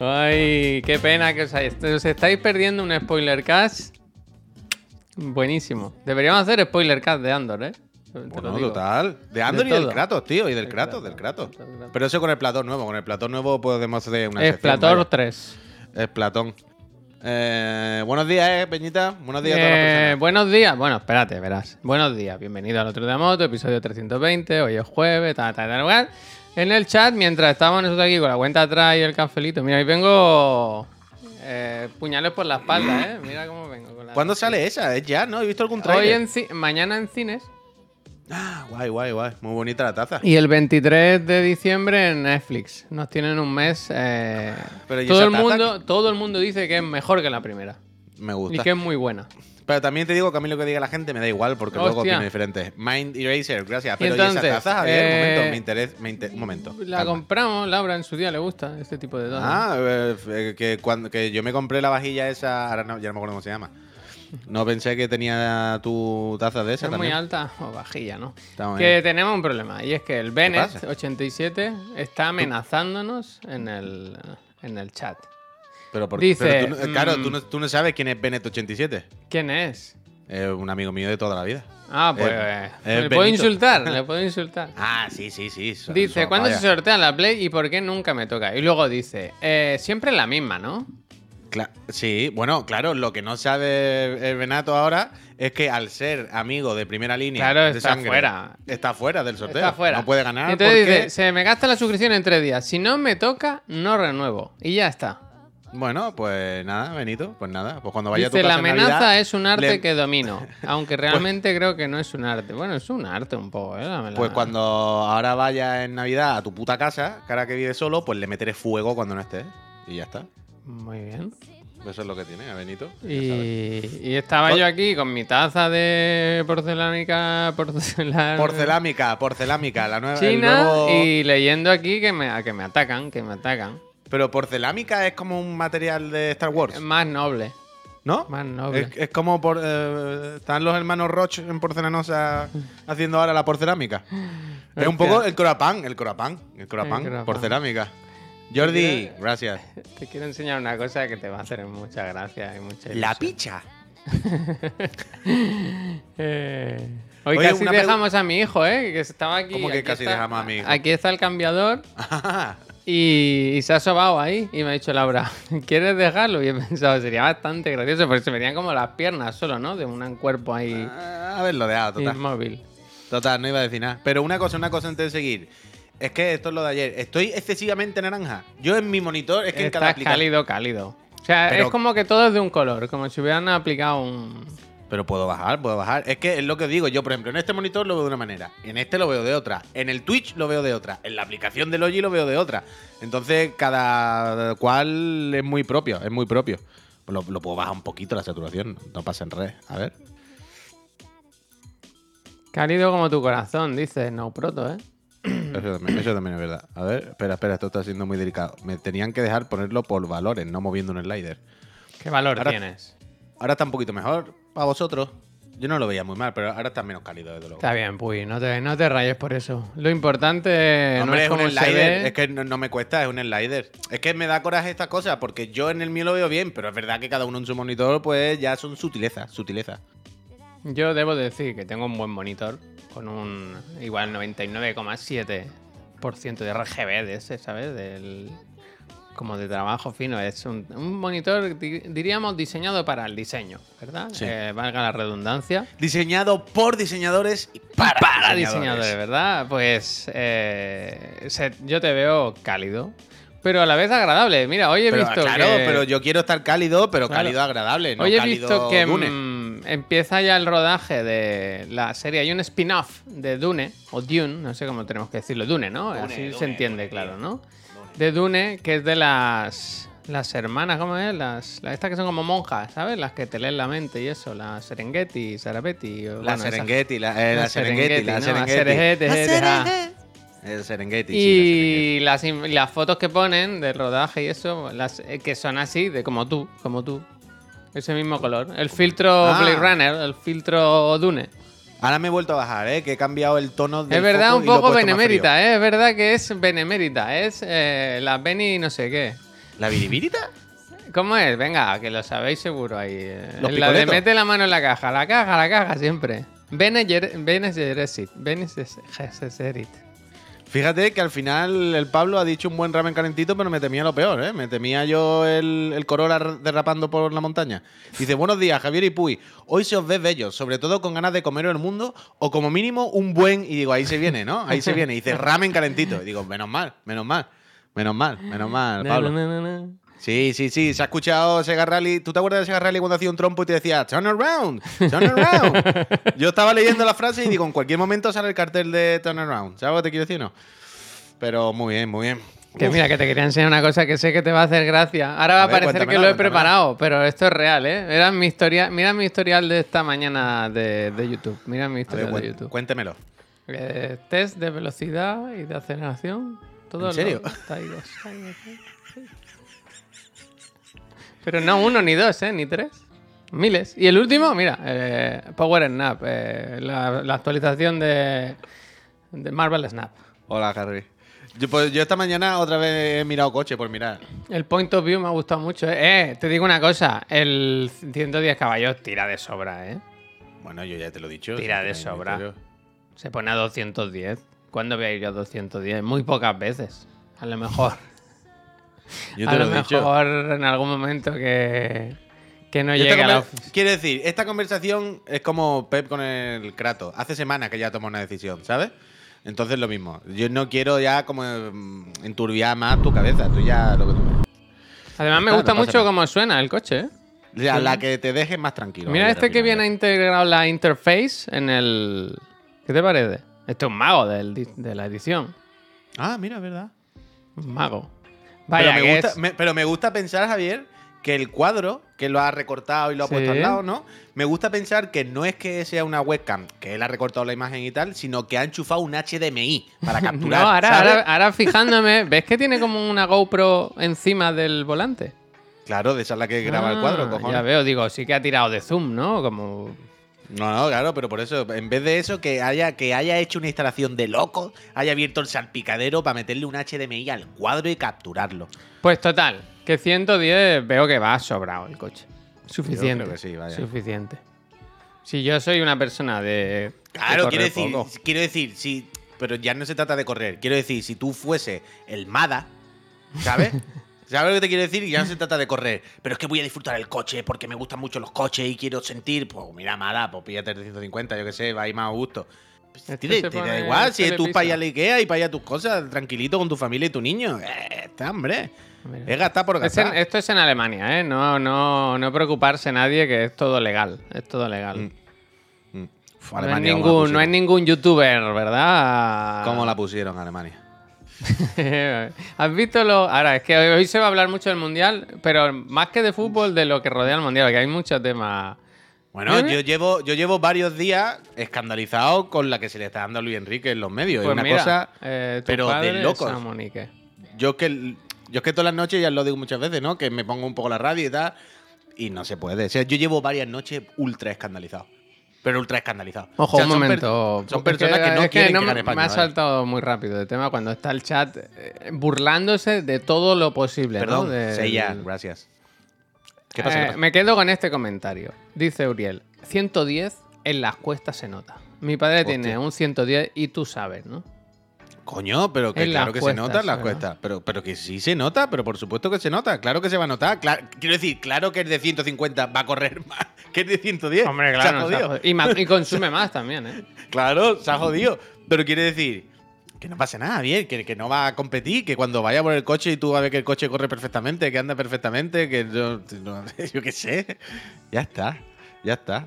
Ay, qué pena que os, os estáis perdiendo un spoiler cast. Buenísimo. Deberíamos hacer spoiler cast de Andor, ¿eh? Bueno, total. De Andor y todo. del Kratos, tío. Y del Kratos, del Kratos. Pero eso con el platón nuevo. Con el platón nuevo podemos hacer una sección, Explator vaya. 3. Es Platón. Eh, buenos días, eh, Peñita. Buenos días a todas las Eh, buenos días. Bueno, espérate, verás. Buenos días. Bienvenido al otro de moto, episodio 320. Hoy es jueves, tal, tal, tal, lugar. En el chat, mientras estábamos nosotros aquí con la cuenta atrás y el cafelito. Mira, ahí vengo. eh, puñales por la espalda, ¿eh? Mira cómo vengo. Con la... ¿Cuándo sale esa? Es ya, ¿no? He visto algún Hoy trailer. en ci- mañana en cines. Ah, guay, guay, guay. Muy bonita la taza. Y el 23 de diciembre en Netflix. Nos tienen un mes. eh, Pero, ¿y todo el mundo, todo el mundo dice que es mejor que la primera. Me Y gusta. que es muy buena. Pero también te digo que a mí lo que diga la gente me da igual porque luego Hostia. opino diferente. Mind Eraser, gracias. Y Pero ¿y entonces, esa taza, Javier? Un eh, momento, me interesa. me inter- Un momento. La calma. compramos, Laura en su día le gusta este tipo de tazas. Ah, eh, eh, que cuando que yo me compré la vajilla esa, ahora no, ya no me acuerdo cómo se llama. No pensé que tenía tu taza de esa es muy alta o vajilla, ¿no? Que tenemos un problema y es que el Bennett pasa? 87 está amenazándonos en el, en el chat. Pero por, Dice, pero tú no- claro, mm, tú no, tú no sabes quién es Bennett87. ¿Quién es? Es un amigo mío de toda la vida. Ah, pues Eh, eh, le puedo insultar, le puedo insultar. Ah, sí, sí, sí. Dice, so- ¿cuándo vaya. se sortea la Play y por qué nunca me toca? Y luego dice, eh, siempre la misma, ¿no? Cla- sí, bueno, claro, lo que no sabe el Benato ahora es que al ser amigo de primera línea Claro, de está sangre, fuera. Está fuera del sorteo. Está fuera. No puede ganar entonces porque... dice, se me gasta la suscripción en tres días. Si no me toca, no renuevo. Y ya está. Bueno, pues nada, Benito, pues nada. Pues cuando vaya a tu casa la en amenaza Navidad, es un arte le- que domino. Aunque realmente creo que no es un arte. Bueno, es un arte un poco, ¿eh? La- Pues cuando ahora vaya en Navidad a tu puta casa, cara que vive solo, pues le meteré fuego cuando no estés. Y ya está. Muy bien. Eso es lo que tiene, a Benito. Y, y estaba Oh. yo aquí con mi taza de porcelánica porcelana Porcelámica, porcelámica, la nueva. china nuevo- y leyendo aquí que me, que me atacan, que me atacan. Pero porcelámica es como un material de Star Wars, Es más noble. ¿no? Más noble. Es, es como por, eh, están los hermanos Roche en porcelanosa haciendo ahora la porcelámica. Es un poco el corapán, el corapán, el corapán, porcelámica. Jordi, gracias. Te quiero enseñar una cosa que te va a hacer mucha gracia y mucha La ilusión. picha. Eh, Hoy Oye, casi dejamos a mi hijo, ¿eh? Que estaba aquí. ¿Cómo que aquí casi está- dejamos a mi hijo? Aquí está el cambiador y, y se ha sobado ahí. Y me ha dicho Laura, ¿quieres dejarlo? Y he pensado, sería bastante gracioso porque se verían como las piernas solo, ¿no? De un cuerpo ahí Ah, Haberlo dejado, total. inmóvil. Total, no iba a decir nada. Pero una cosa, una cosa antes de seguir. Es que esto es lo de ayer. Estoy excesivamente naranja. Yo en mi monitor, es que en cada Está aplicación. cálido, cálido. O sea, Pero- es como que todo es de un color, como si hubieran aplicado un... Pero puedo bajar, puedo bajar. Es que es lo que digo. Yo, por ejemplo, en este monitor lo veo de una manera. En este lo veo de otra. En el Twitch lo veo de otra. En la aplicación del Logi lo veo de otra. Entonces, cada cual es muy propio. Es muy propio. Lo, lo puedo bajar un poquito la saturación. No pasa en red. A ver. Cálido como tu corazón, dice No Proto, ¿eh? Eso también, eso también es verdad. A ver, espera, espera, esto está siendo muy delicado. Me tenían que dejar ponerlo por valores, no moviendo un slider. ¿Qué valor Ahora- tienes? Ahora está un poquito mejor para vosotros. Yo no lo veía muy mal, pero ahora está menos cálido, desde luego. Está bien, Puy, no te, no te rayes por eso. Lo importante Hombre, no es es un slider. Es que no, no me cuesta, es un slider. Es que me da coraje estas cosas, porque yo en el mío lo veo bien, pero es verdad que cada uno en su monitor, pues ya son sutilezas, sutilezas. Yo debo decir que tengo un buen monitor con un igual 99,7% de RGB de ese, ¿sabes? Del como de trabajo fino. Es un, un monitor, di- diríamos, diseñado para el diseño, ¿verdad? Sí. Eh, valga la redundancia. Diseñado por diseñadores y para, Para diseñadores, ¿verdad? Pues eh, se- yo te veo cálido, pero a la vez agradable. Mira, hoy he Pero, visto claro, que... pero yo quiero estar cálido, pero Claro. cálido agradable, no Hoy he cálido visto que Dune. mm, empieza ya el rodaje de la serie. Hay un spin-off de Dune, o Dune, no sé cómo tenemos que decirlo. Dune, ¿no? Dune, Así Dune, se entiende, Dune, claro. ¿no? De Dune, que es de las las hermanas, ¿cómo es? Las, las estas que son como monjas, ¿sabes? Las que te leen la mente y eso, la Serengeti, Sarapeti. o, La bueno, esas- Serengeti, la, eh, la la Serengeti, la ¿no? Serengeti. Serengeti, Serengeti, El Serengeti, sí, la Serengeti. Y las, las fotos que ponen del rodaje y eso, las eh, que son así, de como tú, como tú. Ese mismo color. El filtro Ah. Blade Runner, el filtro Dune. Ahora me he vuelto a bajar, ¿eh? Que he cambiado el tono del Es verdad, un poco benemérita, ¿eh? Es verdad que es benemérita. Es eh, la Beni no sé qué. ¿La biribirita? ¿Cómo es? Venga, que lo sabéis seguro ahí. eh. Los la de mete la mano en la caja, la caja, la caja, siempre. Bene Gesserit. Bene Gesserit. Fíjate que al final el Pablo ha dicho un buen ramen calentito, pero me temía lo peor, ¿eh? Me temía yo el, el Corolla derrapando por la montaña. Dice, buenos días, Javier y Puy. Hoy se os ve bellos, sobre todo con ganas de comeros el mundo, o como mínimo un buen... Y digo, ahí se viene, ¿no? Ahí se viene. Y dice, ramen calentito. Y digo, menos mal, menos mal, menos mal, menos mal, Pablo. Na, na, na. Sí, sí, sí. Se ha escuchado Sega Rally. ¿Tú te acuerdas de Sega Rally cuando hacía un trompo y te decía, turn around, turn around? Yo estaba leyendo la frase y digo, en cualquier momento sale el cartel de turn around. ¿Sabes lo que te quiero decir? No. Pero muy bien, muy bien. Que Uf, mira, que te quería enseñar una cosa que sé que te va a hacer gracia. Ahora va a, A ver, parecer que lo he preparado, pero esto es real, ¿eh? Era mi historia, mira mi historial de esta mañana de, de YouTube. Mira mi ver, historial de YouTube. cuéntemelo. Eh, test de velocidad y de aceleración. Todo ¿En serio? lo- Pero no uno ni dos, ¿eh? Ni tres. Miles. Y el último, mira, eh, Power Snap, eh, la, la actualización de, de Marvel Snap. Hola, Harry. Yo, pues, yo esta mañana otra vez he mirado coche por mirar. El point of view me ha gustado mucho. ¿eh? Eh, te digo una cosa, el 110 caballos tira de sobra, ¿eh? Bueno, yo ya te lo he dicho. Tira de sobra. yo- Se pone a 210. ¿Cuándo voy a ir a 210? Muy pocas veces. A lo mejor. Yo a lo, lo he dicho. mejor en algún momento que, que no llegue a la. Quiero decir, esta conversación es como Pep con el Kratos. Hace semanas que ya tomó una decisión, ¿sabes? Entonces lo mismo. Yo no quiero ya como mm, enturbiar más tu cabeza. Tú ya lo que tú. Además, me gusta no mucho cómo suena el coche, ¿eh? La, la que te dejes más tranquilo. Mira este que viene integrado la interface en el... ¿Qué te parece? Este es un mago del de la edición. Ah, mira, es verdad. Un mago. Vaya, pero, me gusta, es- me- pero me gusta pensar, Javier, que el cuadro, que lo ha recortado y lo ha Sí. puesto al lado, ¿no? Me gusta pensar que no es que sea una webcam, que él ha recortado la imagen y tal, sino que ha enchufado un HDMI para capturar. No, ahora, ¿sabes? ahora, ahora fijándome, ¿ves que tiene como una GoPro encima del volante? Claro, de esa es la que graba el Ah, cuadro, cojones. Ya veo, digo, sí que ha tirado de zoom, ¿no? Como. No, no, claro, pero por eso, en vez de eso, que haya, que haya hecho una instalación de loco, haya abierto el salpicadero para meterle un HDMI al cuadro y capturarlo. Pues total, que 110 veo que va sobrado el coche. Suficiente. creo que sí, vaya. Suficiente. Si yo soy una persona de. Claro, quiero decir, poco. quiero decir, si, pero ya no se trata de correr. Quiero decir, si tú fuese el Mada, ¿sabes? ¿Sabes lo que te quiero decir? Ya no se trata de correr. Pero es que voy a disfrutar el coche porque me gustan mucho los coches y quiero sentir. Pues mira, Mada, pues píllate el 150, yo qué sé, va a ir más a gusto. Pues, Este te, se te da igual, si tú telepista. para allá la Ikea y para allá tus cosas, tranquilito con tu familia y tu niño. Eh, está, hombre. Mira. Es gastar por Es en- gastar. esto es en Alemania, ¿eh? No, no, no preocuparse nadie que es todo legal. Es todo legal. Mm. Mm. Uf, No, hay Alemania, ¿cómo la ningún, no pusieron? ningún youtuber, ¿verdad? ¿Cómo la pusieron Alemania? ¿Has visto lo.? Ahora, es que hoy, se va a hablar mucho del mundial, pero más que de fútbol, de lo que rodea el mundial, que hay muchos temas. Bueno, yo llevo, yo llevo varios días escandalizado con la que se le está dando a Luis Enrique en los medios. Pues es una mira, cosa. eh, pero de locos. Yo es que yo es que todas las noches, ya lo digo muchas veces, ¿no? Que me pongo un poco la radio y tal. Y no se puede. O sea, yo llevo varias noches ultra escandalizado. Pero ultra escandalizado. Ojo, O sea, un son per-. Son personas que no es quieren no que gane España. Me ha ¿vale? saltado muy rápido el tema cuando está el chat eh, burlándose de todo lo posible. Perdón, ¿no? Seiya, gracias. ¿Qué pasa? Eh, ¿Qué pasa? Me quedo con este comentario. Dice Uriel: 110 en las cuestas se nota. Mi padre Hostia. tiene un 110 y tú sabes, ¿no? Coño, pero que claro que cuestas, se nota en las cuestas. Pero, pero que sí se nota, pero por supuesto que se nota. Claro que se va a notar. Claro- quiero decir, claro que el de 150 va a correr más que el de 110. Hombre, claro. no se ha jodido. jodido. y, consume más también, ¿eh? Claro, se ha jodido. Pero quiere decir que no pasa nada, bien, que, que no va a competir, que cuando vaya por el coche y tú vas a ver que el coche corre perfectamente, que anda perfectamente, que yo, no- yo qué sé. Ya está, ya está.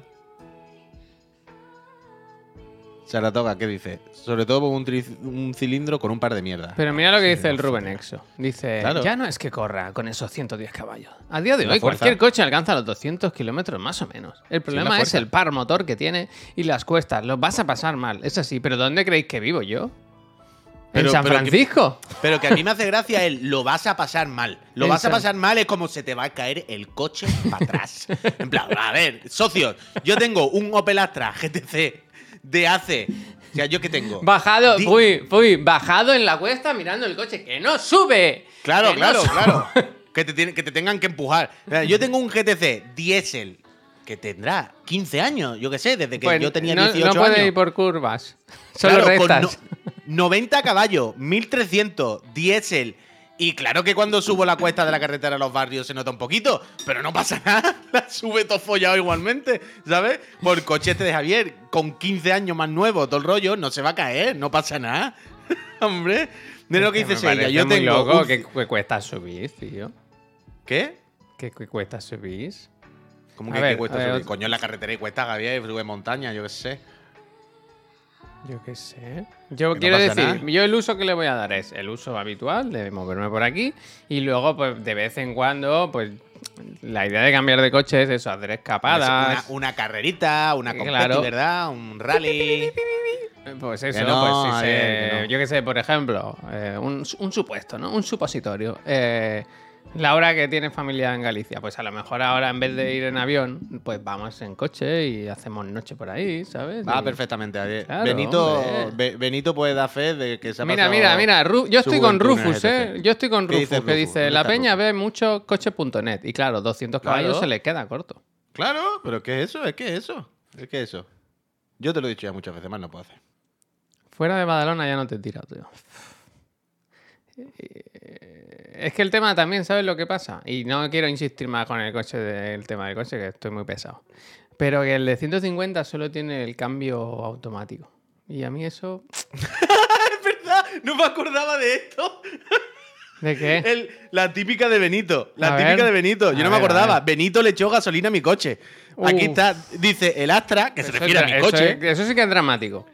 Saratoga, ¿qué dice? Sobre todo un, un cilindro con un par de mierdas. Pero mira lo que Sí, dice el Rubén. Exo. Dice, Claro. ya no es que corra con esos 110 caballos. A día de La hoy fuerza. cualquier coche alcanza los 200 kilómetros más o menos. El problema es el par motor que tiene y las cuestas. Los vas a pasar mal, es así. Pero ¿dónde creéis que vivo yo? Pero- ¿En San pero que- Francisco? Pero que a mí me hace gracia el lo vas a pasar mal. Lo vas a pasar mal es como se te va a caer el coche para atrás. En plan, a ver, socios, yo tengo un Opel Astra GTC de hace. O sea, ¿yo qué tengo? Bajado, Di- fui, fui, bajado en la cuesta mirando el coche que no sube. Claro, no claro, claro. que te, que te tengan que empujar. Yo tengo un GTC diésel que tendrá 15 años, yo qué sé, desde que Pues yo tenía no, 18 no puede años. ir por curvas. Solo Claro, con rectas. no- 90 caballos, 1300, diésel. Y claro que cuando subo la cuesta de la carretera a los barrios se nota un poquito, pero no pasa nada. La sube todo follado igualmente, ¿sabes? Por el coche este de Javier, con 15 años más nuevo, todo el rollo, no se va a caer, no pasa nada. Hombre, mira lo que dice parece Yo muy tengo. loco que cuesta subir, tío. ¿Qué? ¿Qué, qué cuesta subir? ¿Cómo que, ver, que cuesta ver, subir? Coño, en la carretera y cuesta, Javier, sube montaña, yo qué sé. Yo qué sé. Yo Que quiero decir, nada. yo el uso que le voy a dar es el uso habitual de moverme por aquí y luego, pues de vez en cuando, pues la idea de cambiar de coche es eso, hacer escapadas. una carrerita, una competi, Claro. ¿verdad? Un rally. Pues eso, Que no, pues si a se- ver, que no. yo qué sé, por ejemplo, eh, un, un supuesto, ¿no? Un supositorio. Eh, Laura que tiene familia en Galicia, pues a lo mejor ahora en vez de ir en avión, pues vamos en coche y hacemos noche por ahí, ¿sabes? Va Y- perfectamente. Claro, Benito. Be- Benito puede dar fe de que se ha Mira, mira, mira, Ru- yo estoy con Rufus, ¿eh? Yo estoy con ¿Qué Rufus, dice que dice, ¿Dónde la peña Rufus? ve mucho coche.net y claro, 200 caballos se le queda corto. Claro, pero ¿qué es eso? ¿Es que es eso? ¿Es que es eso? Yo te lo he dicho ya muchas veces, más no puedo hacer. Fuera de Badalona ya no te tira, tío. Eh, Es que el tema también, ¿sabes lo que pasa? Y no quiero insistir más con el coche del tema del coche, que estoy muy pesado. Pero que el de 150 solo tiene el cambio automático. Y a mí eso... ¿Verdad? No me acordaba de esto. ¿De qué? El- la típica de Benito. La A típica ver. de Benito. Yo no me ver, acordaba. Benito le echó gasolina a mi coche. Aquí está. Dice el Astra, que se refiere a es mi eso coche. es- eso sí que es dramático.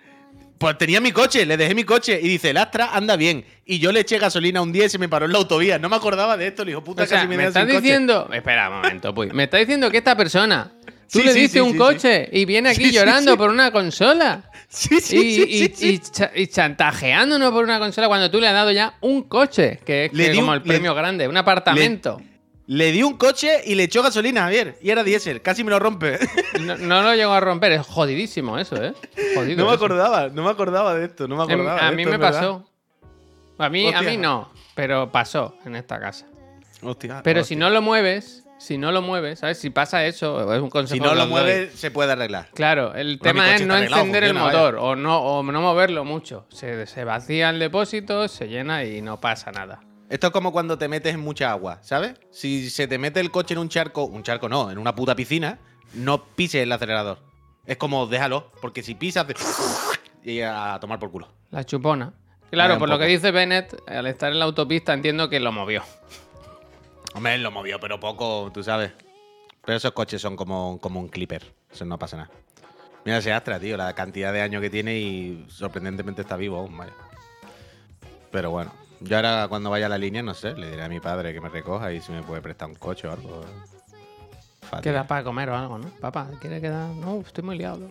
Pues tenía mi coche, le dejé mi coche y dice, el Astra anda bien. Y yo le eché gasolina un día y se me paró en la autovía. No me acordaba de esto, le dijo, puta, O sea, casi me, me estás sin coche". diciendo. Espera un momento, Puy. Me estás diciendo que esta persona. Tú Sí, le diste sí, un coche y viene aquí llorando por una consola. Sí, sí, y, sí, y- sí, sí. y cha- y chantajeándonos por una consola cuando tú le has dado ya un coche, que es Le que di como un- el premio grande, un apartamento. Le di un coche y le echó gasolina, Javier. Y era diésel, casi me lo rompe. No, no lo llegó a romper, es jodidísimo eso, ¿eh? Jodido. no me eso. acordaba, no me acordaba de esto, no me Em, acordaba. a de mí esto, me pasó. A mí, a mí no, pero pasó en esta casa. Hostia, Pero hostia. si no lo mueves, si no lo mueves, ¿sabes? Si pasa eso, es un consejo Si no lo os doy. mueve, se puede arreglar. Claro, el tema es no encender el motor o no, o no moverlo mucho. Se, se vacía el depósito, se llena y no pasa nada. Esto es como cuando te metes en mucha agua, ¿sabes? Si se te mete el coche en un charco, un charco no, en una puta piscina, no pises el acelerador. Es como déjalo, porque si pisas, hace y a tomar por culo. La chupona. Claro, por lo que dice Bennett, al estar en la autopista entiendo que lo movió. Hombre, él lo movió, pero poco, tú sabes. Pero esos coches son como, como un clipper. Eso no pasa nada. Mira ese Astra, tío, la cantidad de años que tiene y sorprendentemente está vivo aún, vaya. Pero bueno, yo ahora cuando vaya a la línea, no sé, le diré a mi padre que me recoja y si me puede prestar un coche o algo. Queda para comer o algo, ¿no? Papá, ¿quiere quedar? No, estoy muy liado.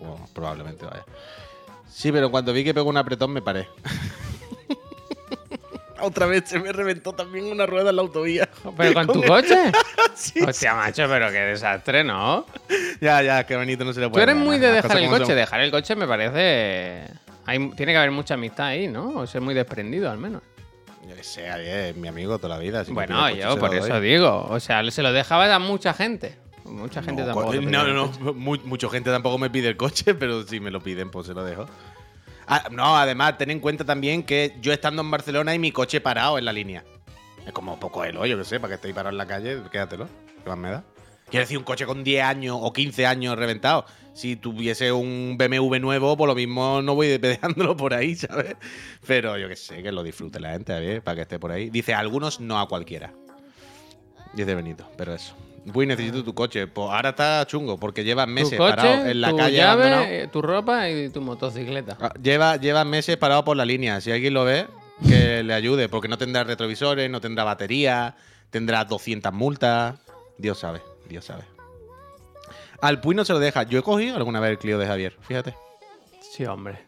Bueno, probablemente vaya. Sí, pero cuando vi que pegó un apretón me paré. Otra vez se me reventó también una rueda en la autovía. ¿Pero con tu el- coche? Sí, Hostia, macho, pero qué desastre, ¿no? Ya, ya, que bonito no se le Tú puede. eres dar, muy de dejar el coche. son. Dejar el coche me parece... Hay, tiene que haber mucha amistad ahí, ¿no? O ser muy desprendido, al menos. Yo que sé, es mi amigo toda la vida. si bueno, coche, yo por eso doy. digo. O sea, se lo dejabas a mucha gente. Mucha gente no, tampoco. no, no, no. Mu- mucha gente tampoco me pide el coche, pero si me lo piden, pues se lo dejo. Ah, no, además, ten en cuenta también que yo estando en Barcelona y mi coche parado en la línea. Es como poco el hoyo, que sé, para que estéis parado en la calle, quédatelo. ¿Qué más me da? Quiero decir, un coche con 10 años o 15 años reventado. Si tuviese un BMW nuevo, por lo mismo no voy despedándolo por ahí, ¿sabes? Pero yo que sé, que lo disfrute la gente, ver, para que esté por ahí. Dice, a algunos no a cualquiera. Dice Benito, pero eso. Uy, necesito tu coche. Pues ahora está chungo, porque llevas meses parado coche, en la tu calle llave, eh, tu ropa y tu motocicleta. Ah, Lleva, lleva meses parado por la línea. Si alguien lo ve, que le ayude, porque no tendrá retrovisores, no tendrá batería, tendrá 200 multas. Dios sabe, Dios sabe. Al Puy no se lo deja. Yo he cogido alguna vez el Clio de Javier, fíjate. Sí, hombre.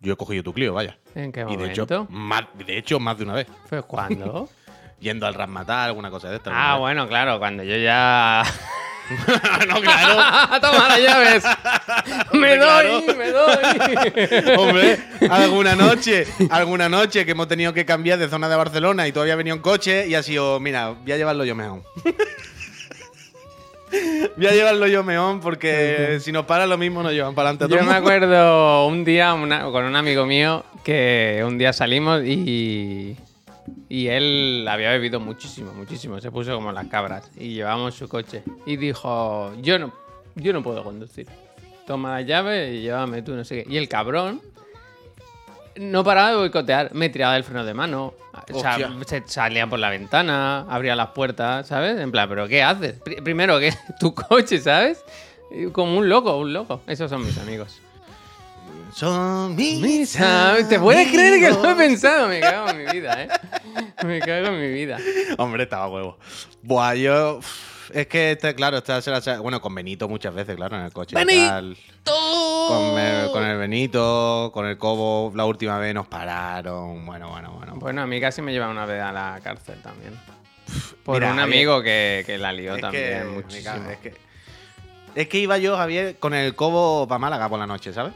Yo he cogido tu Clio, vaya. ¿En qué Y de hecho, momento? más, de hecho, más de una vez. ¿Fue cuándo? Yendo al Rasmatar, alguna cosa de esta. ah, vez. bueno, claro, cuando yo ya... no, claro. Toma las llaves. me doy, me doy. Hombre, alguna noche, alguna noche que hemos tenido que cambiar de zona de Barcelona y todavía venía un coche y ha sido, mira, voy a llevarlo yo mejor. voy a llevarlo yo mejor porque si nos para lo mismo nos llevan para adelante a todo Yo me acuerdo un día una- con un amigo mío que un día salimos y, y él había bebido muchísimo, muchísimo. Se puso como las cabras y llevamos su coche. Y dijo, yo no, yo no puedo conducir. Toma la llave y llévame tú, no sé qué. Y el cabrón no paraba de boicotear. Me tiraba del freno de mano. O sea, Hostia. se salía por la ventana, abría las puertas, ¿sabes? En plan, ¿pero qué haces? Pri- primero, que tu coche, ¿sabes? Como un loco, un loco. Esos son mis amigos. Son mis Misa, ¿te puedes creer que lo he amigos. pensado? Me cago en mi vida, ¿eh? Me cago en mi vida. Hombre, estaba huevo. Buah, yo. Es que, este, claro, la- bueno, con Benito muchas veces, claro, en el coche. ¡Benito! tal. Con el, con el Benito, con el Cobo, la última vez nos pararon. Bueno, bueno, bueno. Bueno, a mí casi me lleva una vez a la cárcel también. Por Mira, un Javier, amigo que, que la lió es también que, muchísimo. es que es que iba yo, Javier, con el Cobo para Málaga por la noche, ¿sabes?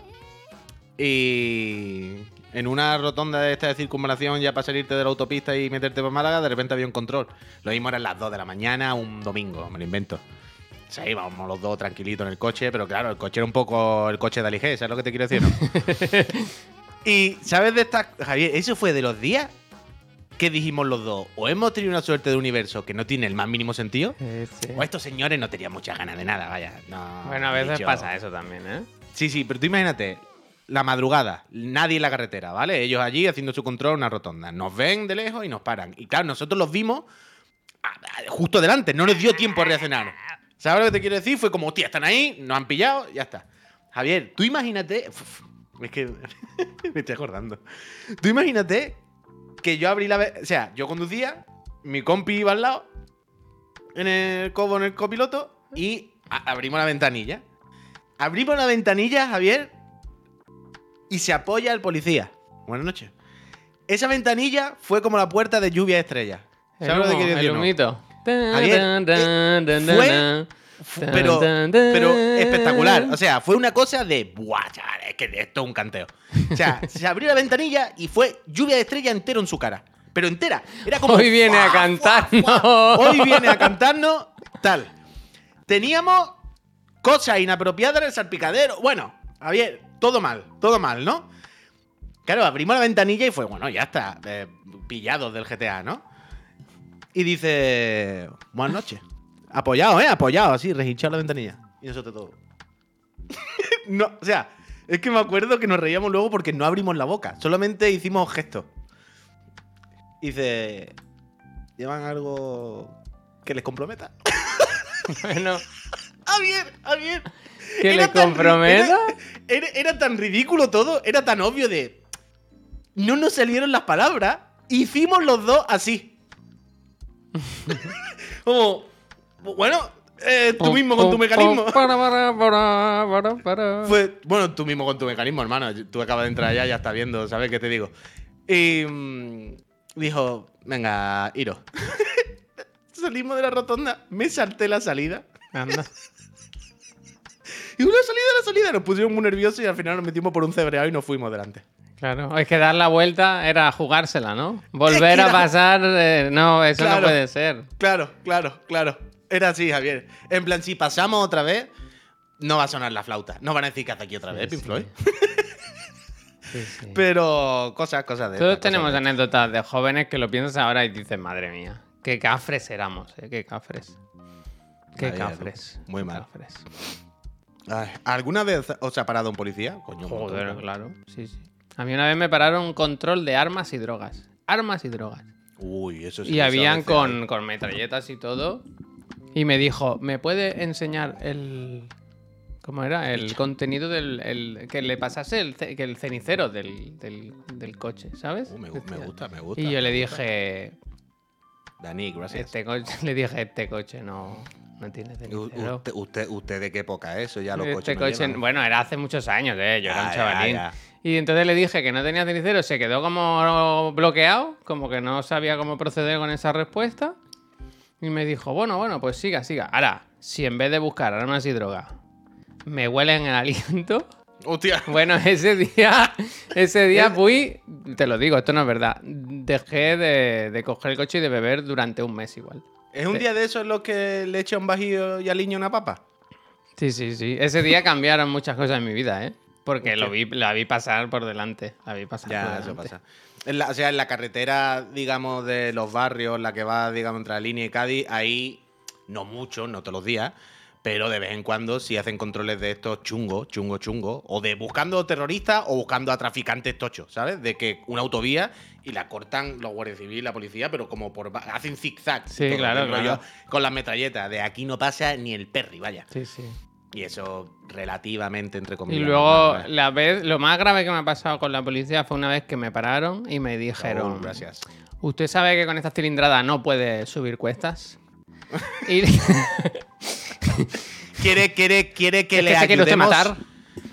Y en una rotonda de esta de circunvalación, ya para salirte de la autopista y meterte por Málaga, de repente había un control. Lo mismo eran las 2 de la mañana, un domingo, me lo invento. O sea, íbamos los dos tranquilitos en el coche, pero claro, el coche era un poco el coche de Alige, ¿sabes lo que te quiero decir? no? y, ¿sabes de estas? Javier, eso fue de los días que dijimos los dos, o hemos tenido una suerte de universo que no tiene el más mínimo sentido, Sí, sí. o estos señores no tenían muchas ganas de nada, vaya. No, Bueno, a veces dicho- pasa eso también, ¿eh? Sí, sí, pero tú imagínate, la madrugada, nadie en la carretera, ¿vale? Ellos allí haciendo su control en una rotonda. Nos ven de lejos y nos paran. Y claro, nosotros los vimos justo delante, no les dio tiempo a reaccionar. ¿Sabes lo que te quiero decir? Fue como, hostia, están ahí, nos han pillado, ya está. Javier, tú imagínate. Es que me estoy acordando. Tú imagínate que yo abrí la. O sea, yo conducía, mi compi iba al lado, en el cobo, en el copiloto, y abrimos la ventanilla. Abrimos la ventanilla, Javier, y se apoya el policía. Buenas noches. Esa ventanilla fue como la puerta de lluvia estrella. El, ¿Sabes lo que quiero decir? humito. Fue- Pero, pero espectacular. O sea, fue una cosa de. Buah, chaval, es que esto es un canteo. O sea, se abrió la ventanilla y fue lluvia de estrella entero en su cara. Pero entera. Era como. Hoy viene a ¡fua, cantar. fua, fua! Hoy viene a cantarnos tal. Teníamos cosas inapropiadas en el salpicadero. Bueno, Javier, todo mal, todo mal, ¿no? Claro, abrimos la ventanilla y fue, bueno, ya está, eh, pillados del GTA, ¿no? Y dice, buenas noches. Apoyado, ¿eh? Apoyado, así, rehinchado la ventanilla. Y nosotros todo. no, o sea, es que me acuerdo que nos reíamos luego porque no abrimos la boca, solamente hicimos gestos. Dice, ¿llevan algo que les comprometa? Bueno, Javier, Javier. ¿Que Era le comprometa? Era, era- era tan ridículo todo, era tan obvio de. No nos salieron las palabras. Hicimos los dos así. Como. Bueno, eh, tú mismo con tu mecanismo. Fue, bueno, tú mismo con tu mecanismo, hermano. Tú acabas de entrar allá, ya estás viendo, ¿sabes qué te digo? Y mm, dijo, venga, iros. Salimos de la rotonda, me salté la salida. Anda. Y una salida, la salida. Nos pusimos muy nerviosos y al final nos metimos por un cebreado y nos fuimos delante. Claro, es que dar la vuelta era jugársela, ¿no? Volver Es que a pasar, eh, no, eso no puede ser. Claro, claro, claro. Era así, Javier. En plan, si pasamos otra vez, no va a sonar la flauta. No van a decir que hace aquí otra vez, Sí, Pink. Floyd. Sí, sí. Pero cosas, cosas de Todos tenemos de- anécdotas de jóvenes que lo piensas ahora y dices, madre mía, qué cafres éramos, ¿eh? Qué cafres. Qué Vaya, cafres. muy qué mal. cafres. ¿Alguna vez os ha parado un policía? Coño, montón, Joder, claro. Sí, sí. A mí una vez me pararon un control de armas y drogas. Armas y drogas. Uy, eso sí. Y habían veces con, con metralletas y todo. Y me dijo, ¿me puede enseñar el. ¿Cómo era? El contenido del. el- que le pasase el, ce- que el cenicero del, del, del coche, ¿sabes? Uh, me, gu- me gusta, me gusta. Y yo le dije. Dani, gracias. Este coche, le dije, este coche no, no tiene U- cenicero. Usted, usted, usted de qué época es eso? Ya los Este coches coche, bueno, era hace muchos años, eh, yo era un ya, chavalín. ya. Y entonces le dije que no tenía cenicero, se quedó como bloqueado, como que no sabía cómo proceder con esa respuesta. Y me dijo, bueno, bueno, pues siga, siga. Ahora, si en vez de buscar armas y drogas me huelen el aliento, Hostia. bueno, ese día, ese día fui, te lo digo, esto no es verdad, dejé de, de coger el coche y de beber durante un mes igual. ¿Es un día de esos en los que le echa un bajío y aliño una papa? Sí, sí, sí. Ese día cambiaron muchas cosas en mi vida, ¿eh? Porque lo vi, la vi pasar por delante. La vi pasar por delante. eso pasa. En la- o sea, en la carretera, digamos, de los barrios, la que va, digamos, entre la línea y Cádiz, ahí, no mucho, no todos los días, pero de vez en cuando sí hacen controles de estos chungos, chungo, chungo, o de buscando terroristas o buscando a traficantes tochos, ¿sabes? De que una autovía y la cortan los guardias civiles, la policía, pero como por. hacen zigzag. Sí, claro. Con las metralletas, de aquí no pasa ni el perri, vaya. Sí, sí. Y eso relativamente, entre Y comillas. luego, normal, la vez, lo más grave que me ha pasado con la policía fue una vez que me pararon y me dijeron: Oh, gracias. ¿Usted sabe que con esta cilindrada no puede subir cuestas? Y ¿Quiere, quiere, quiere que ¿Es le que se quiere usted matar?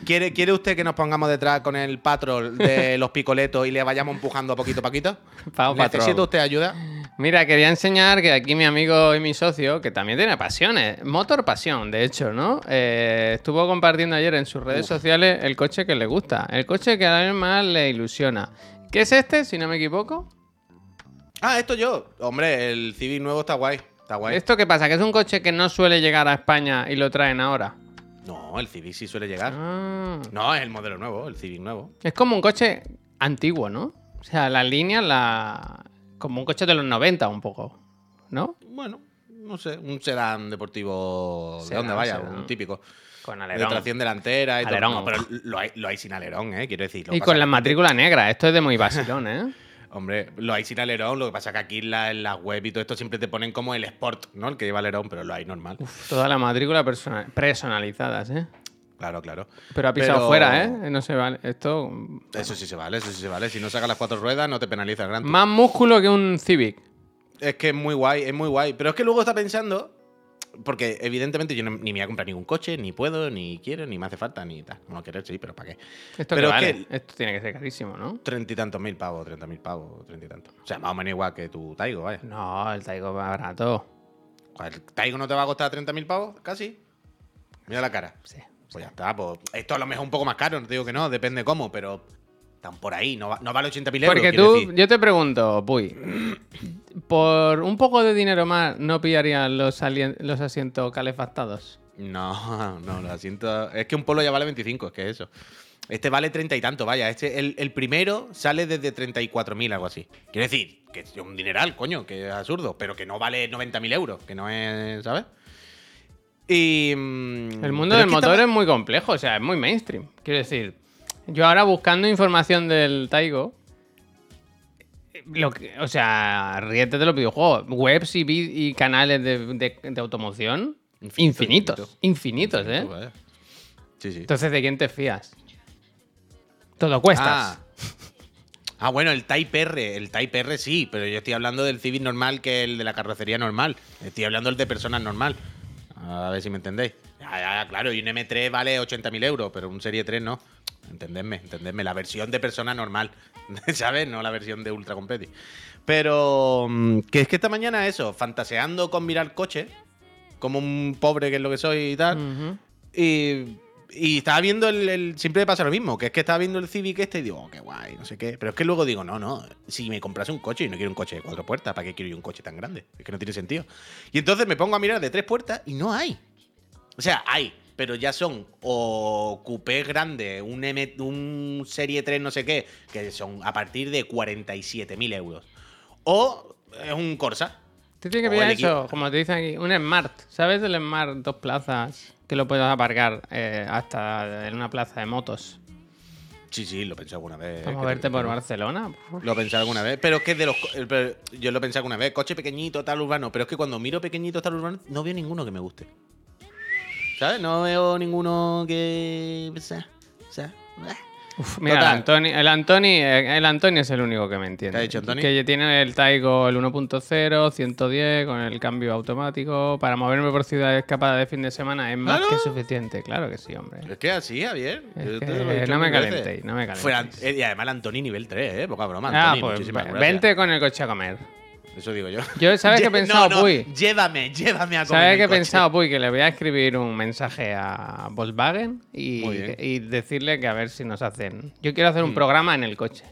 ¿Quiere, ¿Quiere usted que nos pongamos detrás con el patrol de los picoletos y le vayamos empujando poquito a poquito? Pau Patrol. ¿Necesita usted ayuda? Mira, quería enseñar que aquí mi amigo y mi socio, que también tiene pasiones, Motor Pasión, de hecho, ¿no? Eh, estuvo compartiendo ayer en sus redes sociales el coche que le gusta, el coche que a más le ilusiona. ¿Qué es este, si no me equivoco? Ah, esto yo. Hombre, el Civic nuevo está guay. Está guay. ¿Esto qué pasa? ¿Que es un coche que no suele llegar a España y lo traen ahora? No, el Civic sí suele llegar. Ah. No, es el modelo nuevo, el Civic nuevo. Es como un coche antiguo, ¿no? O sea, la línea, la... como un coche de los 90 un poco, ¿no? Bueno, no sé, un sedán deportivo de dónde vaya, sedán. un típico. Con De alerón. tracción delantera y Alerón. todo. No, pero lo hay, lo hay sin alerón, ¿eh? Quiero decir. lo Y con la matrícula negra, esto es de muy vacilón, ¿eh? Hombre, lo hay sin alerón, lo que pasa que aquí en la, la web y todo esto siempre te ponen como el Sport, ¿no? El que lleva alerón, pero lo hay normal. Toda la matrícula persona- personalizadas, ¿eh? Claro, claro. Pero ha pisado Pero- fuera, ¿eh? No se vale. Esto. Eso sí se vale, eso sí se vale. Si no sacas las cuatro ruedas, no te penaliza el gran. Más músculo que un Civic. Es que es muy guay, es muy guay. Pero es que luego está pensando. Porque evidentemente yo no- ni me voy a comprar ningún coche, ni puedo, ni quiero, ni me hace falta, ni tal. No querer, sí, pero ¿para qué? Esto Pero que es vale. que- Esto tiene que ser carísimo, ¿no? Treinta y tantos mil pavos, treinta mil pavos, treinta y tantos. O sea, más o menos igual que tu Taigo, vaya. No, el Taigo va barato. ¿El Taigo no te va a costar 30 mil pavos? Casi. Mira la cara. Sí. Pues ya está, pues esto a lo mejor un poco más caro, no te digo que no, depende cómo, pero están por ahí, no, va- no vale 80.000 euros. Porque tú, decir. yo te pregunto, Puy, por un poco de dinero más, ¿no pillarían los, los asientos calefactados? No, no, lo siento. Es que un polo ya vale 25, es que eso. Este vale 30 y tanto, vaya. Este, el, el primero sale desde 34.000, algo así. Quiero decir, que es un dineral, coño, que es absurdo, pero que no vale 90.000 euros, que no es, ¿sabes? Y. mm, El mundo del motor está- es muy complejo, o sea, es muy mainstream. Quiero decir, yo ahora buscando información del Taigo, lo que, o sea, ríete de los videojuegos, webs y, y canales de, de- de automoción Infinito, infinitos, infinitos, ¿eh? Sí, sí. Entonces, ¿de quién te fías? Todo cuestas. Ah. Ah, bueno, el Type R, el Type R sí, pero yo estoy hablando del Civic normal que el de la carrocería normal. Estoy hablando del de personas normal. A ver si me entendéis. Ya, claro, y un M3 vale 80.000 euros, pero un Serie 3 no. Entendedme, entendedme. La versión de persona normal, ¿sabes? No la versión de Ultra Competi. Pero, mm, que es que esta mañana eso, fantaseando con mirar coche, como un pobre que es lo que soy y tal. Y, y estaba viendo el, el- Siempre pasa lo mismo, que es que estaba viendo el Civic este y digo, oh, qué guay, no sé qué. Pero es que luego digo, no, no, si me comprase un coche y no quiero un coche de cuatro puertas, ¿para qué quiero yo un coche tan grande? Es que no tiene sentido. Y entonces me pongo a mirar de tres puertas y no hay. O sea, hay, pero ya son o coupé grande, un, M, un Serie 3 no sé qué, que son a partir de 47.000 euros. O es un Corsa. Te tiene que pillar el eso, como te dicen aquí, un Smart. ¿Sabes del Smart dos plazas que lo puedes aparcar eh, hasta en una plaza de motos? Sí, sí, lo pensé alguna vez. Para que- moverte por Barcelona. Lo pensé alguna vez, pero es que de los. el- pero Yo lo pensé alguna vez, coche pequeñito, tal urbano, pero es que cuando miro pequeñito, tal urbano, no veo ninguno que me guste. ¿Sabes? No veo ninguno que. O sea. O sea. eh. Uf, mira, el. Antoni, el, Antoni, el Antoni es el único que me entiende. ¿Qué ha dicho Antoni? Que tiene el Taigo el 1.0, 110, con el cambio automático. Para moverme por ciudades escapadas de fin de semana es más ¿Claro? que suficiente. Claro que sí, hombre. Es que así, Javier. Es que no me calentéis, no me calentéis. eh, y además el Antoni nivel 3, ¿eh? Poca broma. Ah, pues gracias. vente con el coche a comer. Eso digo yo. Yo, ¿sabes qué he pensado, no, no, Puy? Llévame, llévame a comer. ¿Sabes qué he coche. pensado, Puy? Que le voy a escribir un mensaje a Volkswagen y, decirle que a ver si nos hacen. Yo quiero hacer un programa en el coche.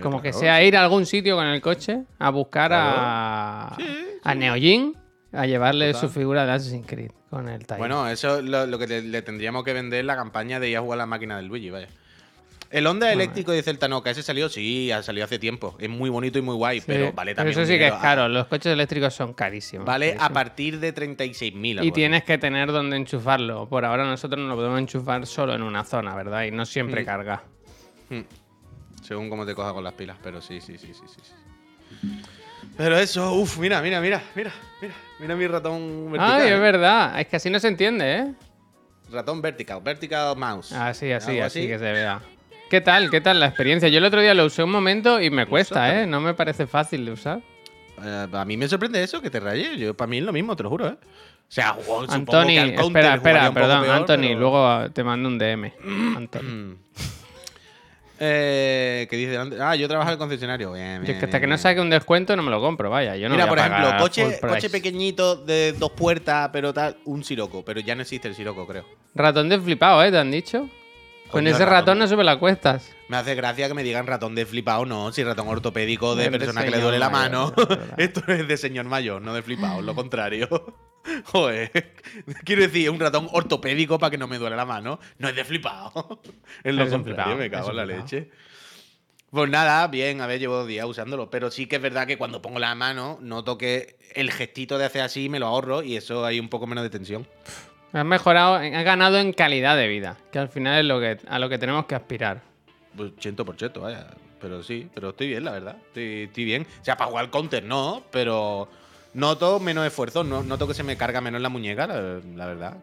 Como que sea sí. ir a algún sitio con el coche a buscar a, a Neojin a llevarle Total. su figura de Assassin's Creed con el Tiger. Bueno, eso es lo, lo que le, le tendríamos que vender la campaña de ir a jugar a la máquina del Luigi, vaya. El Honda eléctrico dice el Tanoka, ese salió, sí, ha salido hace tiempo. Es muy bonito y muy guay, Sí, pero vale pero también. eso un sí que es caro. Los coches eléctricos son carísimos. Vale a partir de 36.000. Y tienes que tener donde enchufarlo. Por ahora nosotros no lo podemos enchufar solo en una zona, ¿verdad? Y no siempre Mm. carga. Según cómo te coja con las pilas, pero sí, sí, sí, sí, sí. sí. Pero eso, uff, mira, mira, mira, mira, mira, mira mi ratón vertical. Ay, es verdad. Es que así no se entiende, ¿eh? Ratón vertical, vertical mouse. Así, así, Algo así que se vea. ¿Qué tal? ¿Qué tal la experiencia? Yo el otro día lo usé un momento y me cuesta. ¿eh? No me parece fácil de usar. Eh, a mí me sorprende eso, que te rayes. Yo, para mí es lo mismo, te lo juro, ¿eh? O sea, Anthony, que al counter espera, espera, perdón, peor, Anthony, pero- luego te mando un DM. Anthony. Mm. Eh, ¿Qué dice delante? Ah, yo trabajo en el concesionario. Bien, Yo bien, es que hasta bien, que no saque un descuento no me lo compro, vaya. Yo no Mira, voy por a ejemplo, coche, coche pequeñito de dos puertas, pero tal, un siroco. Pero ya no existe el siroco, creo. Ratón de flipado, ¿eh? ¿Te han dicho? Con ese ratón. ratón no sube las cuestas. Me hace gracia que me digan ratón de flipado, no. Si ratón ortopédico de de persona que le duele la mayor, mano. Esto es de señor mayor, no de flipado, lo contrario. Joder. Quiero decir, un ratón ortopédico para que no me duele la mano. No es de flipado. Es lo Es contrario, flipado, me cago en la flipado. leche. Pues nada, bien, a ver, llevo dos días usándolo. Pero sí que es verdad que cuando pongo la mano, noto que el gestito de hacer así me lo ahorro y eso hay un poco menos de tensión. Has mejorado, has ganado en calidad de vida, que al final es lo que, a lo que tenemos que aspirar. Pues ciento por ciento, vaya. Pero sí, pero estoy bien, la verdad. Estoy, estoy bien. O sea, para jugar al counter no, pero noto menos esfuerzo. No, noto que se me carga menos la muñeca, la, la verdad.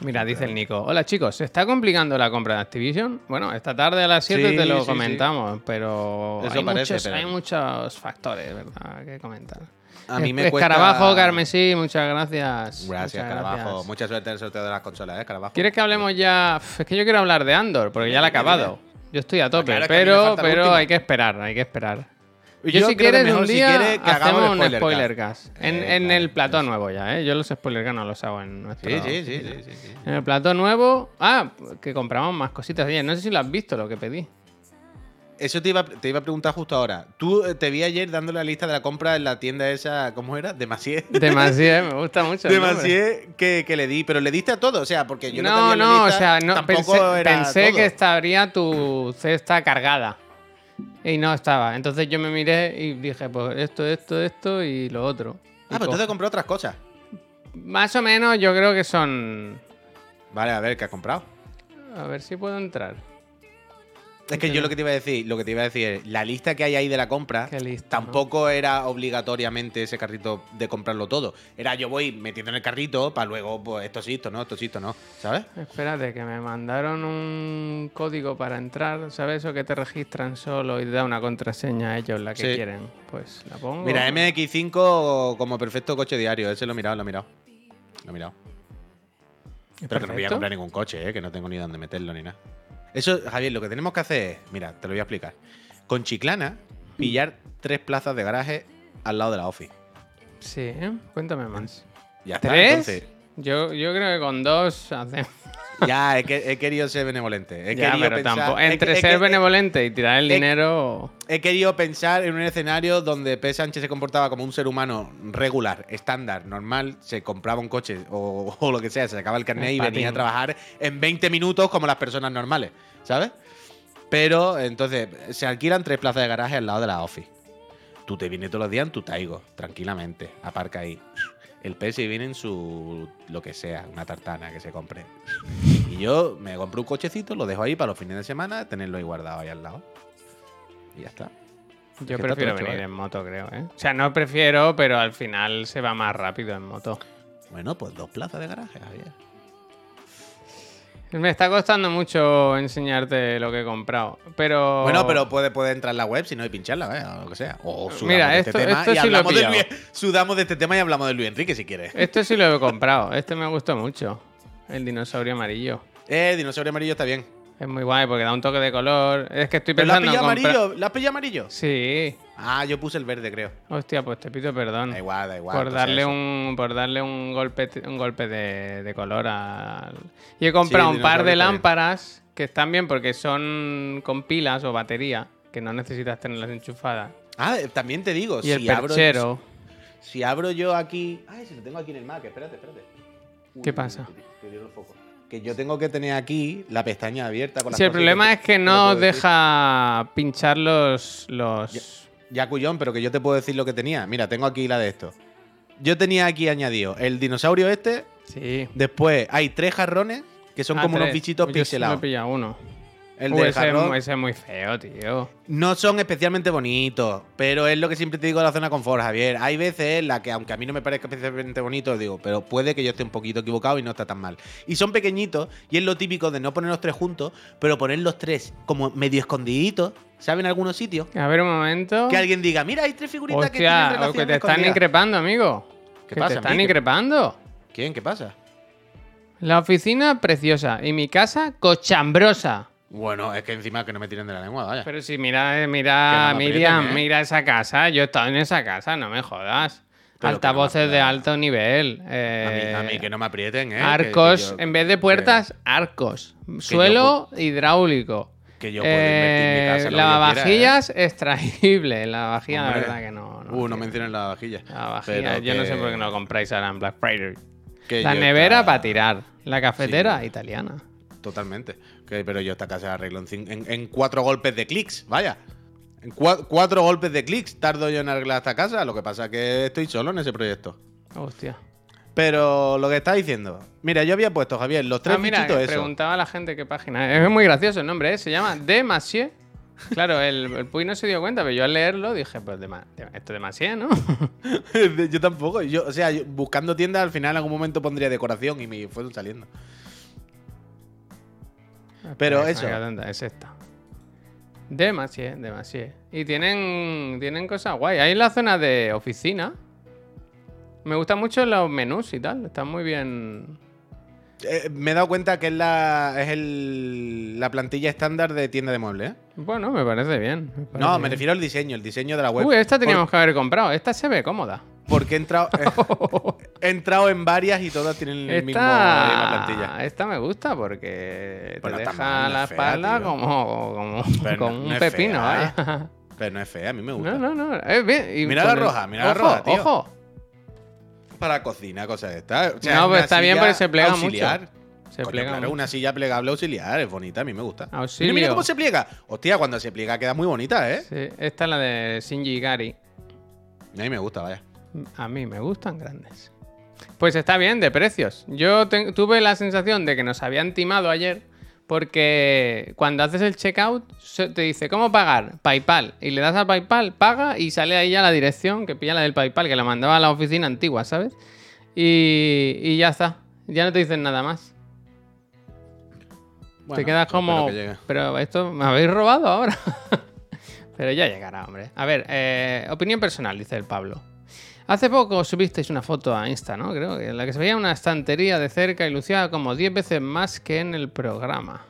Mira, dice el Nico. Hola chicos, ¿se está complicando la compra de Activision? Bueno, esta tarde a las 7 Sí, te lo sí, sí. comentamos, pero Eso hay, parece, muchos, pero- hay muchos factores, ¿verdad? Que comentar. A mí me cuesta... Escarabajo, Carmesí, muchas gracias. Gracias, Muchas Carabajo. gracias. Mucha suerte en el sorteo de las consolas, ¿eh, Carabajo? ¿Quieres que hablemos ya? Es que yo quiero hablar de Andor, porque ya la he acabado. Yo estoy a tope, claro, es que a mí me pero, pero hay que esperar, hay que esperar. Yo Yo, si quieres, un si día quieres que hagamos hacemos un spoiler spoiler cast. cast. En, Eh, en claro, el plató nuevo ya, ¿eh? Yo los spoiler cast no los hago en nuestro. Sí, sí, sí, sí, sí, sí. En el plató nuevo. Ah, que compramos más cositas. Oye, no sé si lo has visto lo que pedí. Eso te iba, te iba a preguntar justo ahora. Tú eh, te vi ayer dando la lista de la compra en la tienda esa, ¿cómo era? De Macier. Demasiado, me gusta mucho. el De nombre. Macier que, que le di, pero le diste a todo, o sea, porque yo no, No, te la no, o sea, no, tampoco pensé, era pensé todo. que estaría tu cesta cargada. Y no estaba. Entonces yo me miré y dije, pues esto, esto, esto y lo otro. Ah, pues co- entonces compré otras cosas. Más o menos yo creo que son... Vale, a ver, ¿qué has comprado? A ver si puedo entrar. Es que yo lo que te iba a decir, lo que te iba a decir es, la lista que hay ahí de la compra lista, tampoco era obligatoriamente ese carrito de comprarlo todo. Era yo voy metiendo en el carrito para luego, pues esto sí, esto no, esto sí, esto no, ¿sabes? Espérate, que me mandaron un código para entrar, ¿sabes? Eso que te registran solo y te da una contraseña a ellos, la que Sí. quieren. Pues la pongo. Mira, MX5 como perfecto coche diario, ese lo he mirado, lo he mirado. Lo he mirado. ¿Es Pero que no voy a comprar ningún coche, ¿eh? que no tengo ni dónde meterlo ni nada. Eso, Javier, lo que tenemos que hacer es, mira, te lo voy a explicar. Con Chiclana, pillar tres plazas de garaje al lado de la office. Sí, cuéntame más. Ya está, ¿Tres? entonces. Yo, yo creo que con dos hacemos. Ya, he, que- he querido ser benevolente. He Ya, querido pero pensar- tampoco. Entre he- ser he- benevolente y tirar el dinero. He querido pensar en un escenario donde P. Sánchez se comportaba como un ser humano regular, estándar, normal, se compraba un coche o, o lo que sea, se sacaba el carnet El y venía a trabajar en 20 minutos como las personas normales, ¿sabes? Pero entonces se alquilan tres plazas de garaje al lado de la office. Tú te vienes todos los días en tu Taigo, tranquilamente, aparca ahí. El PS viene en su lo que sea, una tartana que se compre. Y yo me compro un cochecito, lo dejo ahí para los fines de semana, tenerlo ahí guardado ahí al lado. Y ya está. Yo que prefiero venir ¿eh? en moto, creo, ¿eh? O sea, no prefiero, pero al final se va más rápido en moto. Bueno, pues dos plazas de garaje, Javier. Me está costando mucho enseñarte lo que he comprado. Pero. Bueno, pero puede, puede entrar en la web si no hay pincharla, ¿eh? o lo que sea. O sudamos Mira, de esto- este tema esto y sí lo he hablamos de. Luis, sudamos de este tema y hablamos de Luis Enrique si quieres. Este sí lo he comprado. Este me gustó mucho. El dinosaurio amarillo. Eh, dinosaurio amarillo está bien. Es muy guay porque da un toque de color. Es que estoy ¿Pero la has pensando amarillo? ¿La has pillado amarillo? Sí. Ah, yo puse el verde, creo. Hostia, pues te pido perdón. Da igual, da igual. por pues darle eso. un por darle un golpe un golpe de, de color al y he comprado el un par de bien. lámparas que están bien porque son con pilas o batería que no necesitas tenerlas enchufadas Ah, eh, también te digo, y el si abro, perchero si abro yo aquí. Ay, si lo tengo aquí en el Mac, espérate, espérate. Uy, ¿Qué pasa? que dio el foco. Que yo tengo que tener aquí la pestaña abierta con las si el problema es que no decir. deja pinchar los los Ya, cuyón, pero que yo te puedo decir lo que tenía. Mira, tengo aquí la de esto. Yo tenía aquí añadido el dinosaurio este. sí Después hay tres jarrones que son Ah, como unos bichitos Yo sí me he pixelados. pillado uno El del ese, jarrón ese es muy feo tío no son especialmente bonitos, pero es lo que siempre te digo de la zona confort, Javier. Hay veces en la que, aunque a mí no me parezca especialmente bonito, digo, pero puede que yo esté un poquito equivocado y no está tan mal. Y son pequeñitos, y es lo típico de no poner los tres juntos, pero poner los tres como medio escondiditos, ¿saben? En algunos sitios. a ver un momento Que alguien diga, mira, hay tres figuritas que tienen hostia relación que te están escondida". increpando amigo ¿Qué que pasa, te están increpando ¿Quién? ¿Qué pasa? La oficina preciosa y mi casa cochambrosa. Bueno, es que encima que no me tiren de la lengua, vaya. Pero si mira, eh, mira, no Miriam, aprieten, ¿eh? mira esa casa. Yo he estado en esa casa, no me jodas. Pero no Altavoces de alto nivel. a, mí, eh, a mí que no me aprieten, ¿eh? Arcos, que yo- en vez de puertas, arcos. yo Suelo hidráulico. Que yo puedo invertir en mi Eh, casa. yo quiera, ¿eh? lavavajillas extraíble. La verdad que no. no Uh, no quiero. menciones la vajilla. La vajilla, Pero yo no sé por qué no lo compráis ahora en Black Friday. La nevera para tirar. La cafetera Sí. italiana. Totalmente. Que- pero yo esta casa la arreglo en, en- en cuatro golpes de clics, vaya. En cua- cuatro golpes de clics tardo yo en arreglar esta casa. Lo que pasa es que estoy solo en ese proyecto. Hostia. Pero lo que está diciendo. Mira, yo había puesto, Javier, los tres Ah, mira, preguntaba a la gente qué página. Es muy gracioso el nombre, ¿eh? Se llama De Massieu. Claro, el, el Puy no se dio cuenta, pero yo al leerlo dije, pues de, esto de Massieu, ¿no? yo tampoco. Yo, o sea, yo buscando tiendas, al final en algún momento pondría decoración y me fueron saliendo. Pero Espera, que eso. tonta, Es esta. De Massieu, de Massieu. Y tienen, tienen cosas guay. Ahí en la zona de oficina. Me gustan mucho los menús y tal. Están muy bien. Eh, me he dado cuenta que es la, es el, la plantilla estándar de tienda de muebles, ¿eh? Bueno, me parece bien. me parece No, me refiero al diseño, el diseño de la web. Uy, esta teníamos Por- que haber comprado. Esta se ve cómoda. porque he entrado, he entrado en varias y todas tienen el mismo, la misma plantilla. Esta, me gusta porque Pues no te está deja no la fea, espalda como, como, Pero como no- un no pepino, fea. Pero no es fea, a mí me gusta. No, no, no. Bien. y Mira la el- roja, mira la roja, tío. Ojo. Para cocina, cosas de estas. O No, pero una está bien porque se plega auxiliar. mucho. Se Coño, plega claro, una silla plegable auxiliar, es bonita, a mí me gusta. Auxilio. Mira, mira cómo se pliega. Hostia, cuando se pliega queda muy bonita, ¿eh? Sí, esta es la de Shinji Gari. A mí me gusta, vaya. A mí me gustan grandes. Pues está bien, de precios. Yo te- tuve la sensación de que nos habían timado ayer porque cuando haces el checkout te dice ¿cómo pagar? PayPal. Y le das a PayPal, paga y sale ahí ya la dirección que pilla la del PayPal que la mandaba a la oficina antigua, ¿sabes? Y, y ya está. Ya no te dicen nada más. Bueno, te quedas como... que. Pero esto me habéis robado ahora. Pero ya llegará, hombre. A ver, eh, opinión personal, dice el Pablo. Hace poco subisteis una foto a Insta, ¿no? Creo que en la que se veía una estantería de cerca y lucía como 10 veces más que en el programa.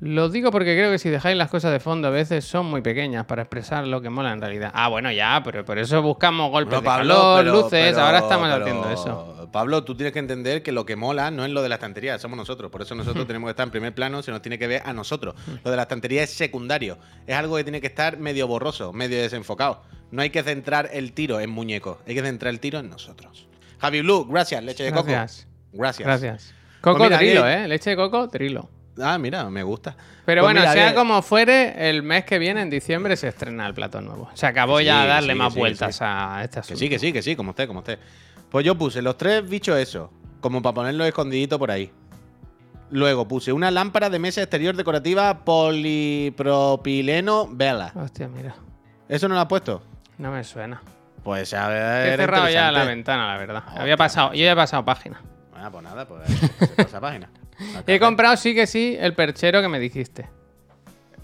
Lo digo porque creo que si dejáis las cosas de fondo a veces son muy pequeñas para expresar lo que mola en realidad. Ah, bueno, ya, pero por eso buscamos golpes Bueno, de calor, pero- luces, pero- ahora estamos pero, haciendo eso. Pablo, tú tienes que entender que lo que mola no es lo de la estantería, somos nosotros. Por eso nosotros tenemos que estar en primer plano, se nos tiene que ver a nosotros. Lo de la estantería es secundario. Es algo que tiene que estar medio borroso, medio desenfocado. No hay que centrar el tiro en muñecos, hay que centrar el tiro en nosotros. Javi Blue, gracias, leche de coco. Gracias. Gracias. Gracias. Pues Coco mira, trilo, que- ¿eh? Leche de coco trilo. Ah, mira, me gusta. Pero Pues bueno, mira, sea que- como fuere, el mes que viene, en diciembre, se estrena el plato nuevo. Se acabó Que ya sí, darle sí, más sí, vueltas sí. a este Que asunto. sí, que sí, que sí, como usted, como usted. Pues yo puse los tres bichos esos, como para ponerlos escondiditos por ahí. Luego puse una lámpara de mesa exterior decorativa polipropileno vela. Hostia, mira. ¿Eso no lo has puesto? No me suena. Pues a ver. He cerrado ya la ventana, la verdad. Hostia. Había pasado, yo ya he pasado página. Ah, pues nada, pues se pasa página. He comprado, sí que sí, el perchero que me dijiste.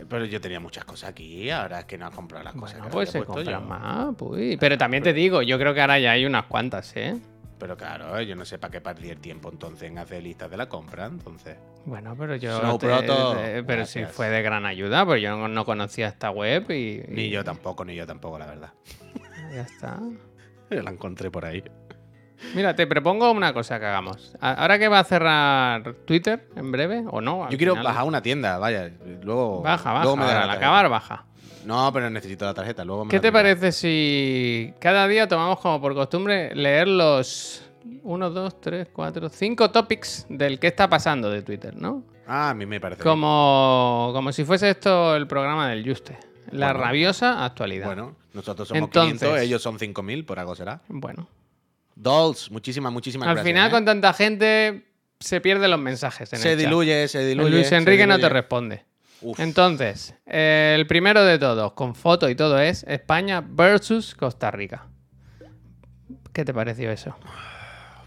Pero yo tenía muchas cosas aquí, ahora es que no has comprado las cosas. Bueno, que pues se compran yo. más, pues. Pero también te digo, yo creo que ahora ya hay unas cuantas, ¿eh? Pero claro, yo no sé para qué perdí el tiempo entonces en hacer listas de la compra, entonces. Bueno, pero yo. Snow te- Proto, te- pero sí fue de gran ayuda, porque yo no, no conocía esta web y. Ni yo tampoco, ni yo tampoco, la verdad. Ya está. Yo la encontré por ahí. Mira, te propongo una cosa que hagamos. A- Ahora que va a cerrar Twitter en breve, o no. Yo quiero final- bajar una tienda, vaya. Luego. Baja, baja. luego me ahora, al acabar, baja. No, pero necesito la tarjeta. Luego me ¿Qué te parece si cada día tomamos como por costumbre leer los 1, 2, 3, 4, 5 topics del que está pasando de Twitter, ¿no? Ah, a mí me parece. bien. Como, como si fuese esto el programa del Juste. La Bueno. rabiosa actualidad. Bueno, nosotros somos Entonces- 500, ellos son 5000, por algo será. Bueno. Dolls, muchísimas, muchísimas Al gracias. final, ¿eh? con tanta gente, se pierden los mensajes. En Se el chat. diluye, se diluye. Luis se Enrique no te responde. Uf. Entonces, eh, el primero de todos, con foto y todo, es España versus Costa Rica. ¿Qué te pareció eso?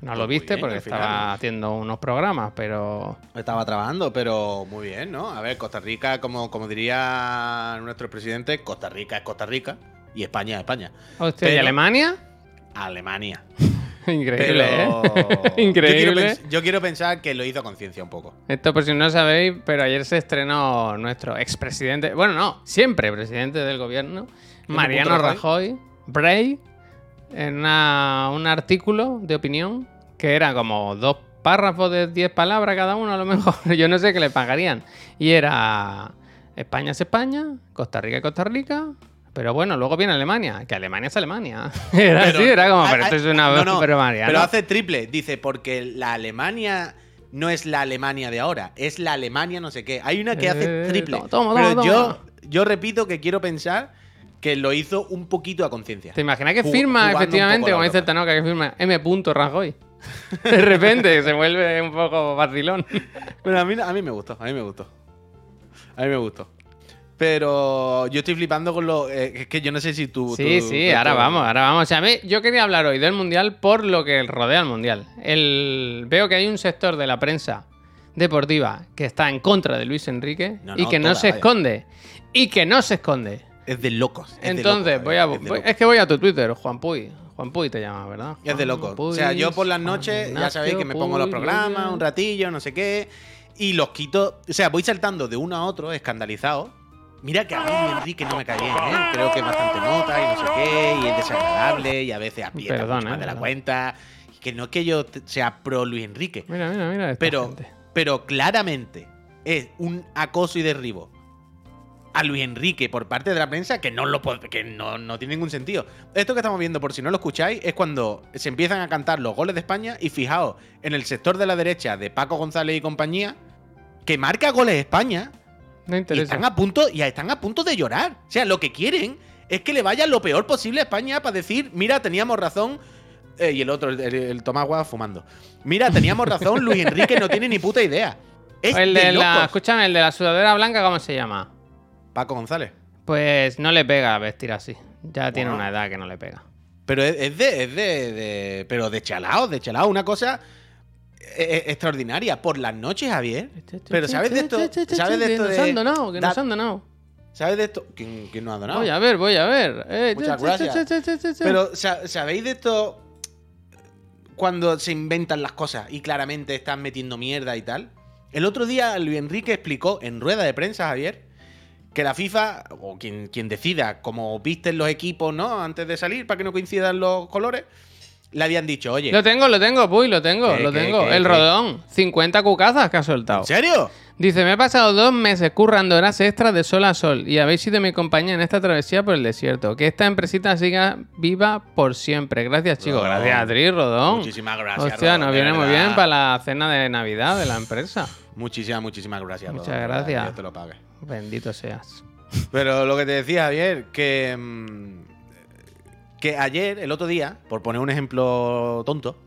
No lo Pues viste bien, porque final. estaba haciendo unos programas, pero Estaba trabajando, pero muy bien, ¿no? A ver, Costa Rica, como, como diría nuestro presidente, Costa Rica es Costa Rica y España es España. Hostia, ¿y Alemania? Alemania. Increíble, Pero ¿eh? Yo quiero, Increíble. yo quiero pensar que lo hizo conciencia un poco. Esto por si no sabéis, pero ayer se estrenó nuestro expresidente, bueno, no, siempre presidente del gobierno, Mariano Rajoy, Bray, en una- un artículo de opinión que era como dos párrafos de 10 palabras cada uno, a lo mejor, yo no sé qué le pagarían. Y era España es España, Costa Rica es Costa Rica. Pero bueno, luego viene Alemania, que Alemania es Alemania. Era Pero- así, era como, pero esto es una... no, no, pero hace triple. Dice, porque la Alemania no es la Alemania de ahora, es la Alemania no sé qué. Hay una que hace Eh, triple. toma, toma, pero toma, yo, repito que quiero pensar que lo hizo un poquito a conciencia. ¿Te imaginas que firma efectivamente, como dice. Tanoca, que firma M. Rajoy? De repente se vuelve un poco vacilón. Pero a mí, a mí me gustó, a mí me gustó. A mí me gustó. Pero yo estoy flipando con lo. eh, es que yo no sé si tú. Sí, tú- sí, tú- ahora tú- vamos, ahora vamos. O sea, a mí- yo quería hablar hoy del Mundial por lo que rodea al Mundial. El, veo que hay un sector de la prensa deportiva que está en contra de Luis Enrique No, y que no se vaya. esconde. Y que no se esconde. Es de locos. es de Entonces, locos, voy a, es de voy- locos. es que voy a tu Twitter, Juan Puy. Juan Puy te llama, ¿verdad? Es de Juan loco. O sea, yo por las noches, ya sabéis que me pongo los programas, un ratillo, no sé qué, y los quito. O sea, voy saltando de uno a otro, escandalizado. Mira que a mí Enrique no me cae bien, ¿eh? Creo que es bastante nota y no sé qué, y es desagradable, y a veces aprieta Perdón, mucho más eh, de la cuenta. Y que no es que yo sea pro Luis Enrique, Mira, mira, mira. esta pero, gente. pero claramente es un acoso y derribo a Luis Enrique por parte de la prensa que no lo que no, no tiene ningún sentido. Esto que estamos viendo, por si no lo escucháis, es cuando se empiezan a cantar los goles de España y fijaos, en el sector de la derecha de Paco González y compañía, que marca goles España No y interesa. están a punto, y están a punto de llorar. O sea, lo que quieren es que le vaya lo peor posible a España para decir, mira, teníamos razón. eh, y el otro, el, el, Guas fumando. Mira, teníamos razón, Luis Enrique no tiene ni puta idea. Es el de, de la, escúchame, el de la sudadera blanca, ¿cómo se llama? Paco González. Pues no le pega vestir así. Ya tiene una edad que no le pega. Pero es, es de, es de, de- Pero de chalao, de chalao. Una cosa eh, eh, extraordinaria. Por las noches, Javier. Pero ¿sabes de esto? ¿Sabes de esto Que de- nos han donado, que da- nos han donado. ¿Sabes de esto? ¿Quién, quién nos ha donado? Voy a ver, voy a ver. Eh, Muchas gracias. Pero, sa- ¿sabéis de esto? Cuando se inventan las cosas y claramente están metiendo mierda y tal. El otro día Luis Enrique explicó en rueda de prensa, Javier, que la FIFA, o quien, quien decida cómo visten los equipos, ¿no? Antes de salir, para que no coincidan los colores, le habían dicho, oye, Lo tengo, lo tengo, Puy, lo tengo, ¿Qué, lo qué, tengo. qué, el rodón. 50 cucazas que ha soltado. ¿en serio? Dice, me he pasado dos meses currando horas extras de sol a sol y habéis sido mi compañía en esta travesía por el desierto. Que esta empresita siga viva por siempre. Gracias, chicos. Rodón. Gracias a ti, Rodón. Muchísimas gracias. Hostia, Rodón, nos viene muy bien para la cena de Navidad de la empresa. Muchísimas, muchísimas gracias. Muchas Rodón, gracias. que Dios te lo pague. Bendito seas. Pero lo que te decía, Javier, que. mm, Que ayer, el otro día, por poner un ejemplo tonto,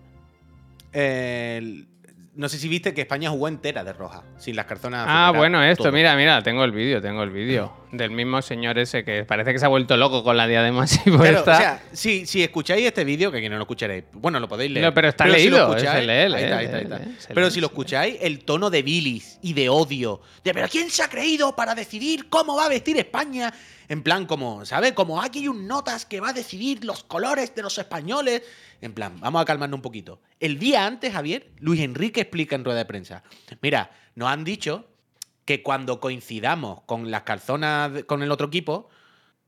no sé si viste que España jugó entera de roja, sin las cartonas. Ah, bueno, esto, todo. mira, mira, tengo el vídeo, tengo el vídeo. del mismo señor ese que parece que se ha vuelto loco con la diadema así Claro, puesta. o sea, si, si escucháis este vídeo, que aquí no lo escucharéis, bueno, lo podéis leer. No, pero está si lo leído, escucháis- ahí está, ahí está, ahí Pero si lo escucháis, el tono de bilis y de odio, de pero ¿quién se ha creído para decidir cómo va a vestir España? En plan, como, ¿sabes? Como aquí hay un notas que va a decidir los colores de los españoles. En plan, vamos a calmarnos un poquito. El día antes, Javier, Luis Enrique explica en rueda de prensa. Mira, nos han dicho que cuando coincidamos con las calzonas con el otro equipo,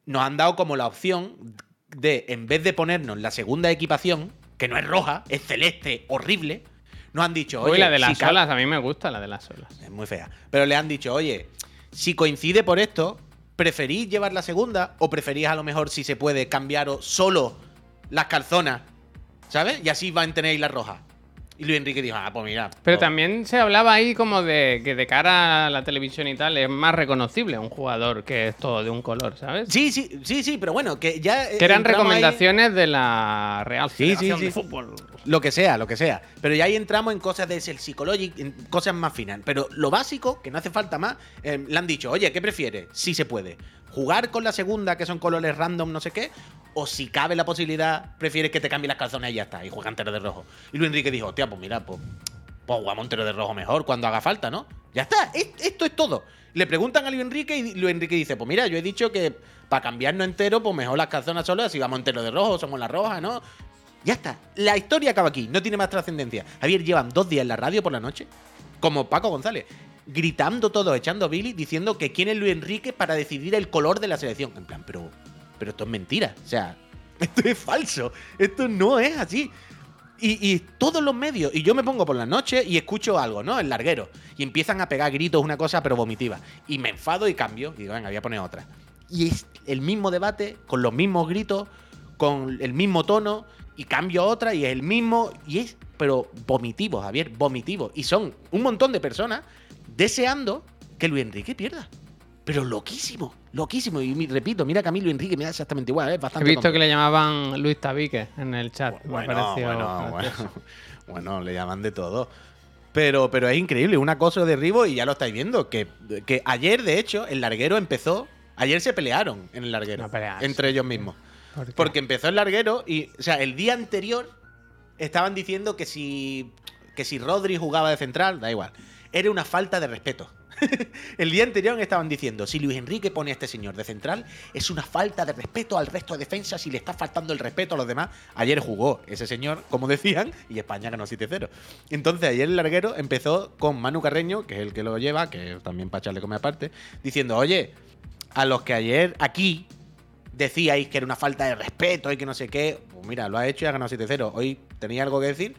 nos han dado como la opción de, en vez de ponernos la segunda equipación, que no es roja, es celeste, horrible, nos han dicho, oye, Uy, la de si las olas, a mí me gusta la de las olas. Es muy fea. Pero le han dicho, oye, si coincide por esto, ¿preferís llevar la segunda o preferís a lo mejor, si se puede, cambiaros solo las calzonas? ¿Sabes? Y así tener la roja. Y Luis Enrique dijo, ah, pues mira. Pero pues- también se hablaba ahí como de que de cara a la televisión y tal es más reconocible un jugador que es todo de un color, ¿sabes? Sí, sí, sí, sí, pero bueno, que ya. Que eran ahí- recomendaciones de la Real Sí, sí, Federación sí. de Fútbol. Lo que sea, lo que sea. Pero ya ahí entramos en cosas de el psicológico, en cosas más finas. Pero lo básico, que no hace falta más, eh, le han dicho, oye, ¿qué prefieres? Si se puede. ¿Jugar con la segunda, que son colores random, no sé qué? O si cabe la posibilidad, prefieres que te cambie las calzones y ya está, y juega entero de rojo. Y Luis Enrique dijo, hostia, pues mira, pues, pues jugamos entero de rojo mejor cuando haga falta, ¿no? Ya está, es- esto es todo. Le preguntan a Luis Enrique y Luis Enrique dice, pues mira, yo he dicho que para cambiarnos entero, pues mejor las calzonas solas, si vamos entero de rojo, somos la roja, ¿no? Ya está. La historia acaba aquí. No tiene más trascendencia. Javier, llevan dos días en la radio por la noche, como Paco González, gritando todo, echando Billy, diciendo que quién es Luis Enrique para decidir el color de la selección. En plan, pero, pero esto es mentira. O sea, esto es falso. Esto no es así. Y, todos los medios, y yo me pongo por la noche y escucho algo, ¿no? El larguero. Y empiezan a pegar gritos, una cosa, pero vomitiva. Y me enfado y cambio. Y digo, venga, voy a poner otra. Y es el mismo debate, con los mismos gritos, con el mismo tono, y cambio a otra, y es el mismo. Y es, pero vomitivo, Javier, vomitivo. Y son un montón de personas deseando que Luis Enrique pierda. Pero loquísimo, loquísimo. Y repito, mira Luis Enrique me da exactamente igual, es He bastante visto tonto. que le llamaban Luis Tabique en el chat. me Bueno, pareció bueno, bueno, bueno, le llaman de todo. Pero, pero es increíble, un acoso de derribo y ya lo estáis viendo. Que, que ayer, de hecho, el larguero empezó. Ayer se pelearon en el larguero. No entre ellos mismos. Porque empezó el larguero y, o sea, el día anterior estaban diciendo que si, que si Rodri jugaba de central, da igual. Era una falta de respeto. el día anterior estaban diciendo, si Luis Enrique pone a este señor de central, es una falta de respeto al resto de defensas y le está faltando el respeto a los demás. Ayer jugó ese señor, como decían, y España ganó 7-0. Entonces ayer el larguero empezó con Manu Carreño, que es el que lo lleva, que también para echarle come aparte, diciendo, oye, a los que ayer aquí decíais que era una falta de respeto y que no sé qué. Pues mira, lo ha hecho y ha ganado 7-0. Hoy tenía algo que decir.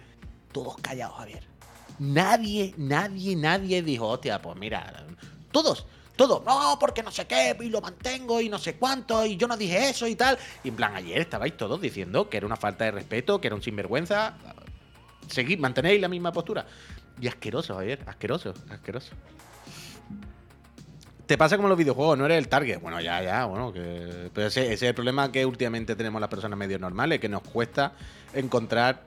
Todos callados, Javier. Nadie, nadie, nadie dijo, hostia, pues mira. Todos, todos. No, porque no sé qué, y lo mantengo y no sé cuánto, y yo no dije eso y tal. Y en plan, ayer estabais todos diciendo que era una falta de respeto, que era un sinvergüenza. Seguid, mantenéis la misma postura. Y asqueroso, Javier, asqueroso, asqueroso. Te pasa como los videojuegos, no eres el target. Bueno, ya, ya, bueno, que. Pero ese es el problema que últimamente tenemos las personas medio normales, que nos cuesta encontrar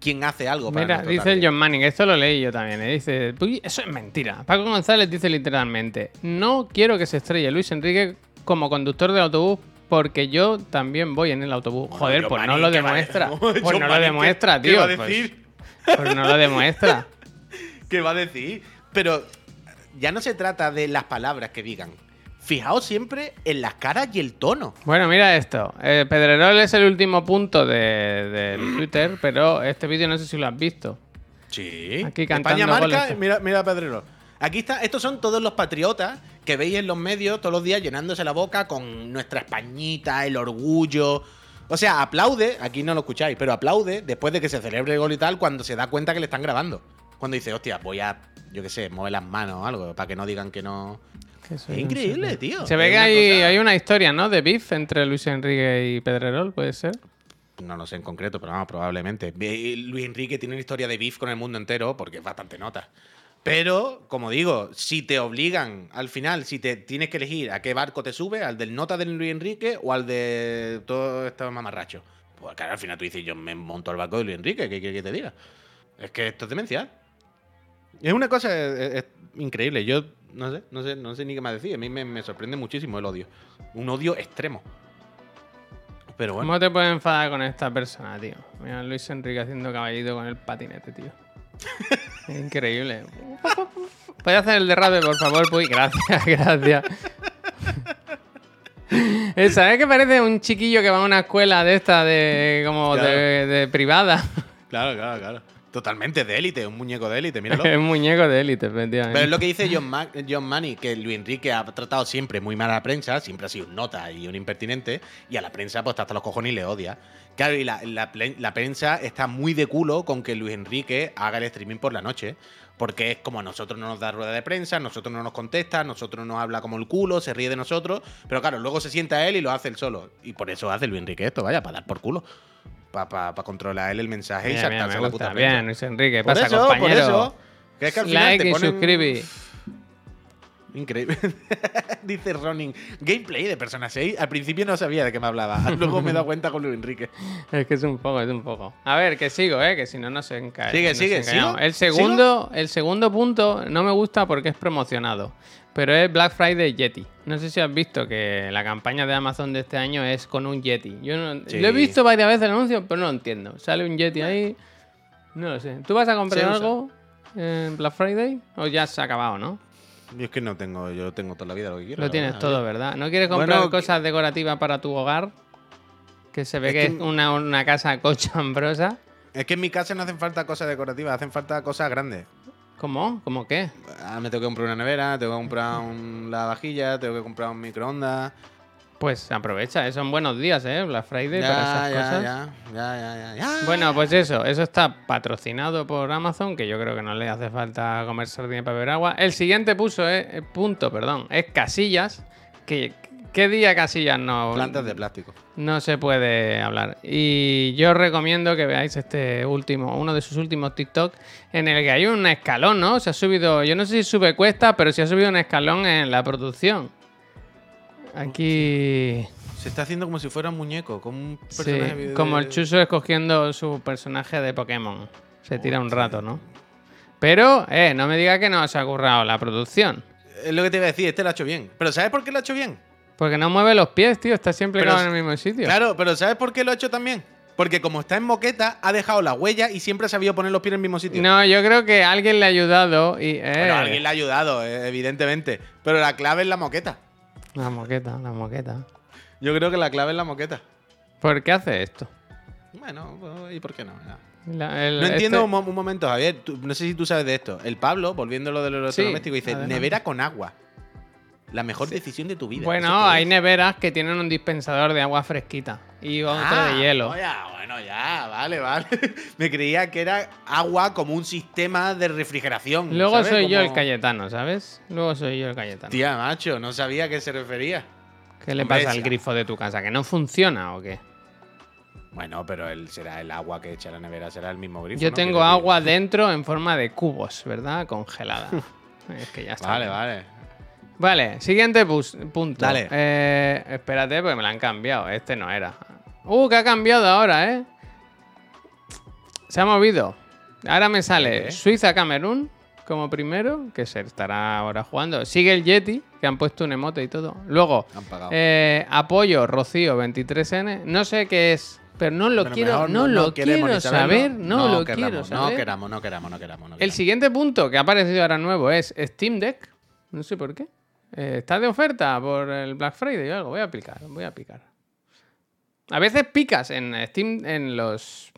quién hace algo para Mira, dice el target. John Manning, esto lo leí yo también, ¿eh? dice, "Uy, eso es mentira. Paco González dice literalmente, no quiero que se estrelle Luis Enrique como conductor del autobús porque yo también voy en el autobús. Bueno, Joder, pues no Manning, lo ¿qué va a- demuestra. John Pues no lo demuestra, ¿qué- tío. qué va a pues- decir? Pues no lo demuestra. ¿Qué va a decir? Pero ya no se trata de las palabras que digan. Fijaos siempre en las caras y el tono. Bueno, mira esto. Eh, Pedrerol es el último punto de, del Twitter, pero este vídeo no sé si lo has visto. Sí. Aquí cantando España marca, mira, mira Pedrero. Aquí está, estos son todos los patriotas que veis en los medios todos los días llenándose la boca con nuestra Españita, el orgullo. O sea, aplaude, aquí no lo escucháis, pero aplaude después de que se celebre el gol y tal cuando se da cuenta que le están grabando. Cuando dice, hostia, voy a, yo qué sé, mover las manos o algo, para que no digan que no. Es increíble, tío. Se ve Es que hay, cosa- hay una historia, ¿no? De beef entre Luis Enrique y Pedrerol, ¿puede ser? No lo sé en concreto, pero vamos, probablemente. Ve- Luis Enrique tiene una historia de beef con el mundo entero porque es bastante nota. Pero, como digo, si te obligan al final, si te tienes que elegir a qué barco te subes, al del nota de Luis Enrique o al de todo estos mamarrachos, pues claro, al final tú dices, yo me monto al barco de Luis Enrique, ¿qué quieres que te diga? Es que esto es demencial. Es una cosa es- es increíble. Yo No sé, no sé, no sé ni qué más decir. A mí me, me sorprende muchísimo el odio. Un odio extremo. Pero bueno. ¿Cómo te puedes enfadar con esta persona, tío? Mira, Luis Enrique haciendo caballito con el patinete, tío. Es increíble. ¿Puedes hacer el derrape, por favor? Pues gracias, gracias. Eh, ¿Sabes que parece un chiquillo que va a una escuela de esta de como Claro. de, de privada? Claro, claro, claro. Totalmente de élite, un muñeco de élite, míralo. es un muñeco de élite, efectivamente. Pero es lo que dice John, Ma- John Money, que Luis Enrique ha tratado siempre muy mal a la prensa, siempre ha sido un nota y un impertinente, y a la prensa pues está hasta los cojones y le odia. Claro, y la, la plen- la prensa está muy de culo con que Luis Enrique haga el streaming por la noche, porque es como a nosotros no nos da rueda de prensa, a nosotros no nos contesta, a nosotros nos habla como el culo, se ríe de nosotros, pero claro, luego se sienta él y lo hace él solo. Y por eso hace Luis Enrique esto, vaya, para dar por culo. Para controlar él el mensaje y Bien, bien, saltarse me la puta. Bien, Luis Enrique. Por Pasa, eso, por compañero. eso. Que es que al final like te y ponen- suscribir. Increíble. Dice Ronin. Gameplay de Persona 6. Al principio no sabía de qué me hablaba. Luego me he dado cuenta con Luis Enrique. Es que es un poco, es un poco. A ver, que sigo, ¿eh? Que si no, no se encae. Sigue, sigue. ¿sigo? El segundo, el segundo punto no me gusta porque es promocionado. Pero es Black Friday Yeti. No sé si has visto que la campaña de Amazon de este año es con un Yeti. Yo no, Sí. lo he visto varias veces el anuncio, pero no lo entiendo. Sale un Yeti ahí. No lo sé. ¿Tú vas a comprar algo en Black Friday? ¿O ya se ha acabado, no? Yo es que no tengo, yo tengo toda la vida lo que quiero. Lo tienes verdad. todo, ¿verdad? ¿No quieres comprar Bueno, cosas decorativas para tu hogar? Que se ve Es que, que- es una, una casa cochambrosa. Es que en mi casa no hacen falta cosas decorativas, hacen falta cosas grandes. ¿Cómo? ¿Cómo qué? Ah, me tengo que comprar una nevera, tengo que comprar un lavavajillas, tengo que comprar un microondas. Pues aprovecha, eh, son buenos días, ¿eh? Black Friday para esas ya, cosas. ya, ya, ya, ya. Bueno, pues eso, eso está patrocinado por Amazon, que yo creo que no le hace falta comer sardina para beber agua. El siguiente puso, eh, punto, perdón, es Casillas, que ¿qué día Casillas no, Plantas de plástico. no se puede hablar? Y yo os recomiendo que veáis este último, uno de sus últimos TikTok, en el que hay un escalón, ¿no? Se ha subido, yo no sé si sube cuesta, pero se ha subido un escalón en la producción. Aquí... Se está haciendo como si fuera un muñeco, como un Sí, personaje de- como el Chuso escogiendo su personaje de Pokémon. Se tira un rato, ¿no? Pero, eh, no me diga que no se ha currado la producción. Es lo que te iba a decir, este lo ha hecho bien. Pero ¿sabes por qué lo ha hecho bien? Porque no mueve los pies, tío. Está siempre Pero en el mismo sitio. Claro, pero ¿sabes por qué lo ha hecho también? Porque como está en moqueta, ha dejado la huella y siempre ha sabido poner los pies en el mismo sitio. No, yo creo que alguien le ha ayudado y... Eh, Bueno, alguien le ha ayudado, eh, evidentemente. Pero la clave es la moqueta. La moqueta, la moqueta. Yo creo que la clave es la moqueta. ¿Por qué hace esto? Bueno, pues, ¿y por qué no? Ya. La- el- No entiendo este- un, mo- un momento, Javier. tú- no sé si tú sabes de esto. El Pablo, volviendo a lo de los Sí, dice: nevera con agua. La mejor decisión de tu vida. ¿Eso Bueno, hay neveras que tienen un dispensador de agua fresquita y otro Ah, de hielo. no, ya, bueno, ya, vale, vale. Me creía que era agua como un sistema de refrigeración. Luego ¿sabes? soy yo el Cayetano, ¿sabes? Luego soy yo el Cayetano. Tía, macho, no sabía a qué se refería. ¿Qué le pasa al grifo de tu casa? ¿Que no funciona o qué? Bueno, pero él será el agua que echa la nevera, será el mismo grifo. Yo ¿no? tengo agua dentro en forma de cubos, ¿verdad? Congelada. es que ya está. Vale, bien. vale. Vale, siguiente punto. Dale. Eh, espérate, porque me la han cambiado. Este no era. Uh, que ha cambiado ahora, ¿eh? Se ha movido. Ahora me sale. Suiza-Camerún como primero, que se estará ahora jugando. Sigue el Yeti, que han puesto un emote y todo. Luego, Han eh, apoyo Rocío 23N. No sé qué es, pero no lo Pero quiero, mejor no, lo quiero saber. No, lo queramos, quiero saber. No queramos, no queramos, no queramos. no El queramos. siguiente punto que ha aparecido ahora nuevo es Steam Deck. No sé por qué. Eh, está de oferta por el Black Friday o algo. Voy a picar, voy a picar. A veces picas en Steam, en los,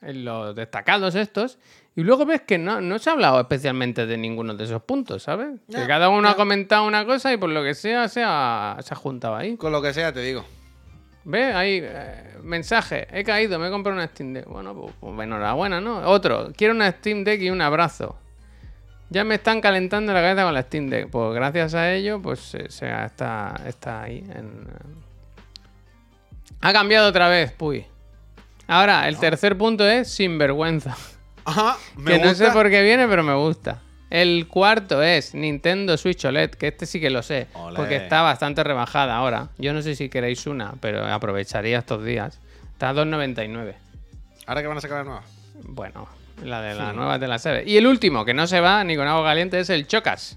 en los destacados estos, y luego ves que no, no se ha hablado especialmente de ninguno de esos puntos, ¿sabes? que cada uno ha comentado una cosa y por lo que sea se ha, se ha juntado ahí. Con lo que sea, te digo. Ve ahí, eh, mensaje, he caído, me he comprado una Steam Deck. Bueno, pues, pues enhorabuena, ¿no? Otro, quiero una Steam Deck y un abrazo. Ya me están calentando la cabeza con la Steam Deck. Pues gracias a ello, pues se, se- está, está ahí. en- Ha cambiado otra vez, puy. Ahora, el tercer punto es sinvergüenza. Ajá, me que no sé por qué viene, pero me gusta. El cuarto es Nintendo Switch OLED, que este sí que lo sé, Olé. porque está bastante rebajada ahora. Yo no sé si queréis una, pero aprovecharía estos días. Está a 2,99. Ahora que van a sacar la nueva. Bueno, la de la nueva de la serie. Y el último, que no se va ni con agua caliente, es el Chocas.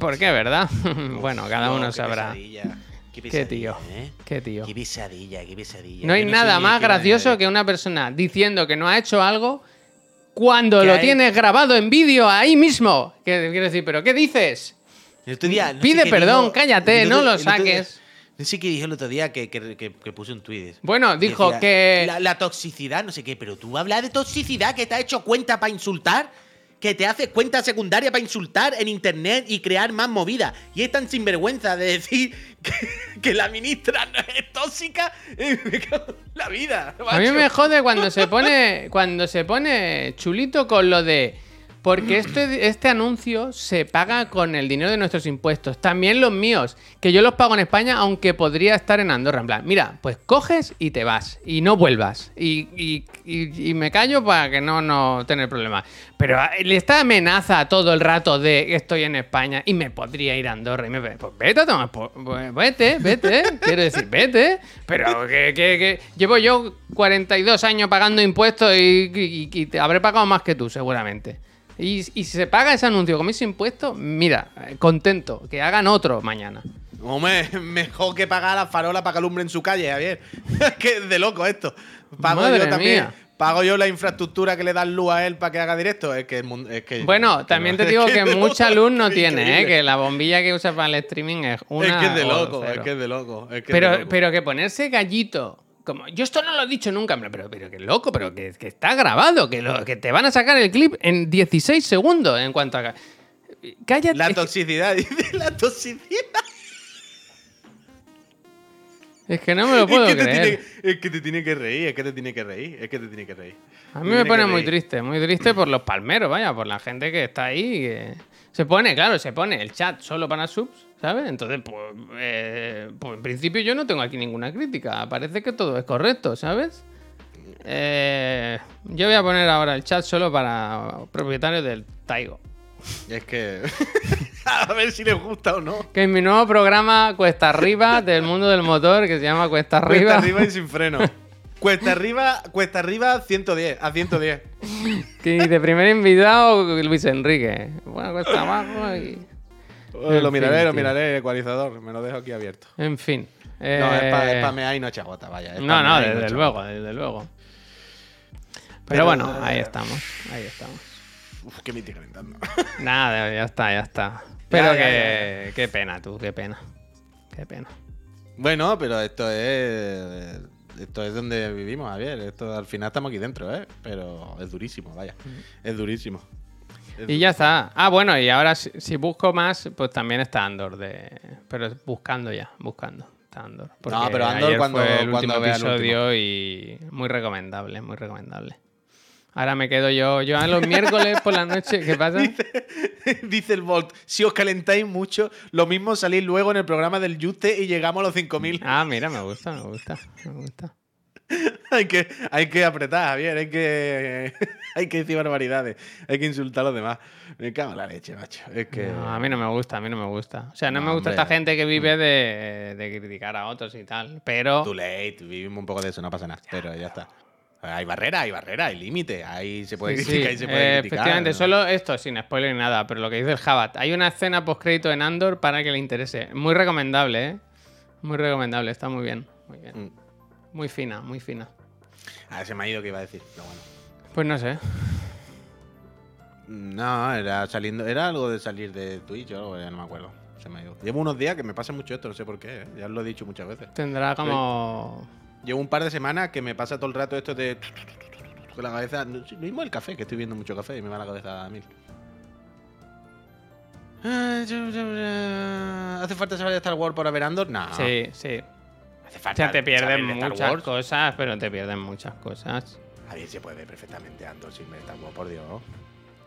¿Por qué, verdad? bueno, cada No, uno qué sabrá. pesadilla, Qué, Qué pesadilla, tío. ¿eh? Qué tío. Qué pesadilla, qué pesadilla. No hay nada más qué gracioso que una persona diciendo que no ha hecho algo cuando lo hay- tienes grabado en vídeo ahí mismo. Que quiero decir, ¿pero qué dices? El otro día, no sé Pide qué perdón, cállate, el no lo el otro día- saques. No sé qué dijo el otro día que, que, que, que puso un tuit. Bueno, dijo Decía, que- La, la toxicidad, no sé qué, pero tú hablas de toxicidad que te ha hecho cuenta para insultar, que te haces cuenta secundaria para insultar en internet y crear más movida. Y es tan sinvergüenza de decir que, la ministra no es tóxica. Me cago en la vida. A mí me jode cuando se pone cuando se pone chulito con lo de porque este, este anuncio se paga con el dinero de nuestros impuestos, también los míos, que yo los pago en España, aunque podría estar en Andorra. En plan, mira, pues coges y te vas, y no vuelvas. Y, y- y- y me callo para que no, no tener problemas. Pero ah, esta amenaza todo el rato de estoy en España y me podría ir a Andorra. Y me, pues vete, pues vete, vete, quiero decir, vete. Pero que, que- que llevo yo 42 años pagando impuestos y te habré pagado más que tú, seguramente. Y, y si se paga ese anuncio con mis impuestos, mira, contento, que hagan otro mañana. Hombre, mejor que pagar a farola para que alumbre en su calle, Javier. que es de loco esto. Pago Madre yo también. mía. Pago yo la infraestructura que le dan luz a él para que haga directo. Es que. Es que, Bueno, que también no- te digo que mucha luz no tiene, ¿eh? que la bombilla que usa para el streaming es una. es que es de loco, es que es de loco. es que es de Pero, loco. pero que ponerse gallito. Como, yo esto no lo he dicho nunca, pero, pero que loco, pero que, que está grabado, que, lo, que te van a sacar el clip en 16 segundos en cuanto a. Cállate. La toxicidad, dice la toxicidad. Es que no me lo puedo es, que te creer. tiene, es que te tiene que reír, es que te tiene que reír, es que te tiene que reír. A mí me pone muy reír. triste, muy triste por los palmeros, vaya, por la gente que está ahí. que- Se pone, claro, se pone el chat solo para subs, ¿sabes? Entonces, pues, eh, pues en principio yo no tengo aquí ninguna crítica. Parece que todo es correcto, ¿sabes? Eh, yo voy a poner ahora el chat solo para propietarios del Taigo. Es que. a ver si les gusta o no. Que en mi nuevo programa Cuesta Arriba del mundo del motor, que se llama Cuesta Arriba. Cuesta arriba y sin freno. Cuesta arriba, cuesta arriba 110, a 110. Que de primer invitado, Luis Enrique. Bueno, cuesta abajo y. Lo miraré, fin, lo tío. miraré, el ecualizador. Me lo dejo aquí abierto. En fin. No, es para Eh, spamear y no echar gota, vaya. No, no, desde luego, desde luego. Pero, Pero, bueno, eh, ahí estamos, ahí estamos. Uf, que me estoy calentando. Nada, ya está, ya está. Pero ya, que, qué pena tú, qué pena. Qué pena. bueno, pero esto es. Esto es donde vivimos, Javier. Esto al final estamos aquí dentro, ¿eh? Pero es durísimo, vaya. Es durísimo. Y ya está. Ah, bueno, y ahora si, si busco más, pues también está Andor. De... Pero buscando ya, buscando. Está Andor. Porque No, pero Andor ayer cuando- fue el cuando último vea el episodio y muy recomendable, muy recomendable. Ahora me quedo yo, yo a los miércoles por la noche, ¿qué pasa? Dice el Volt, si os calentáis mucho, lo mismo salís luego en el programa del Juste y llegamos a los 5.000. Ah, mira, me gusta, me gusta, me gusta. hay, que, hay que apretar, Javier, hay que, hay que decir barbaridades, hay que insultar a los demás. Me cago en la leche, macho. Es que... No, a mí no me gusta, a mí no me gusta. O sea, no, No, me gusta hombre. esta gente que vive de, de criticar a otros y tal. Pero Too late, vivimos un poco de eso, no pasa nada, pero ya está. Hay barrera, hay barrera, hay límite, ahí se puede Sí, sí, criticar y se puede eh, criticar. efectivamente, ¿no? solo esto, sin spoiler ni nada, pero lo que dice el Jabat. Hay una escena postcrédito en Andor para que le interese. Muy recomendable, ¿eh? Muy recomendable, está muy bien. Muy bien. Mm. Muy fina, muy fina. Ah, se me ha ido que iba a decir, pero bueno. Pues no sé. No, era saliendo, era algo de salir de Twitch o algo, ya no me acuerdo. Se me ha ido. Llevo unos días que me pasa mucho esto, no sé por qué, ¿eh? ya lo he dicho muchas veces. Tendrá como. Llevo un par de semanas que me pasa todo el rato esto de. Con la cabeza. Lo mismo el café, que estoy viendo mucho café y me va la cabeza a mil. ¿Hace falta saber de Star Wars para ver Andor? No. Sí, sí. Hace O falta sea, te pierden muchas cosas, pero te pierden muchas cosas. A ver, se puede ver perfectamente Andor sin ver Star Wars, por Dios.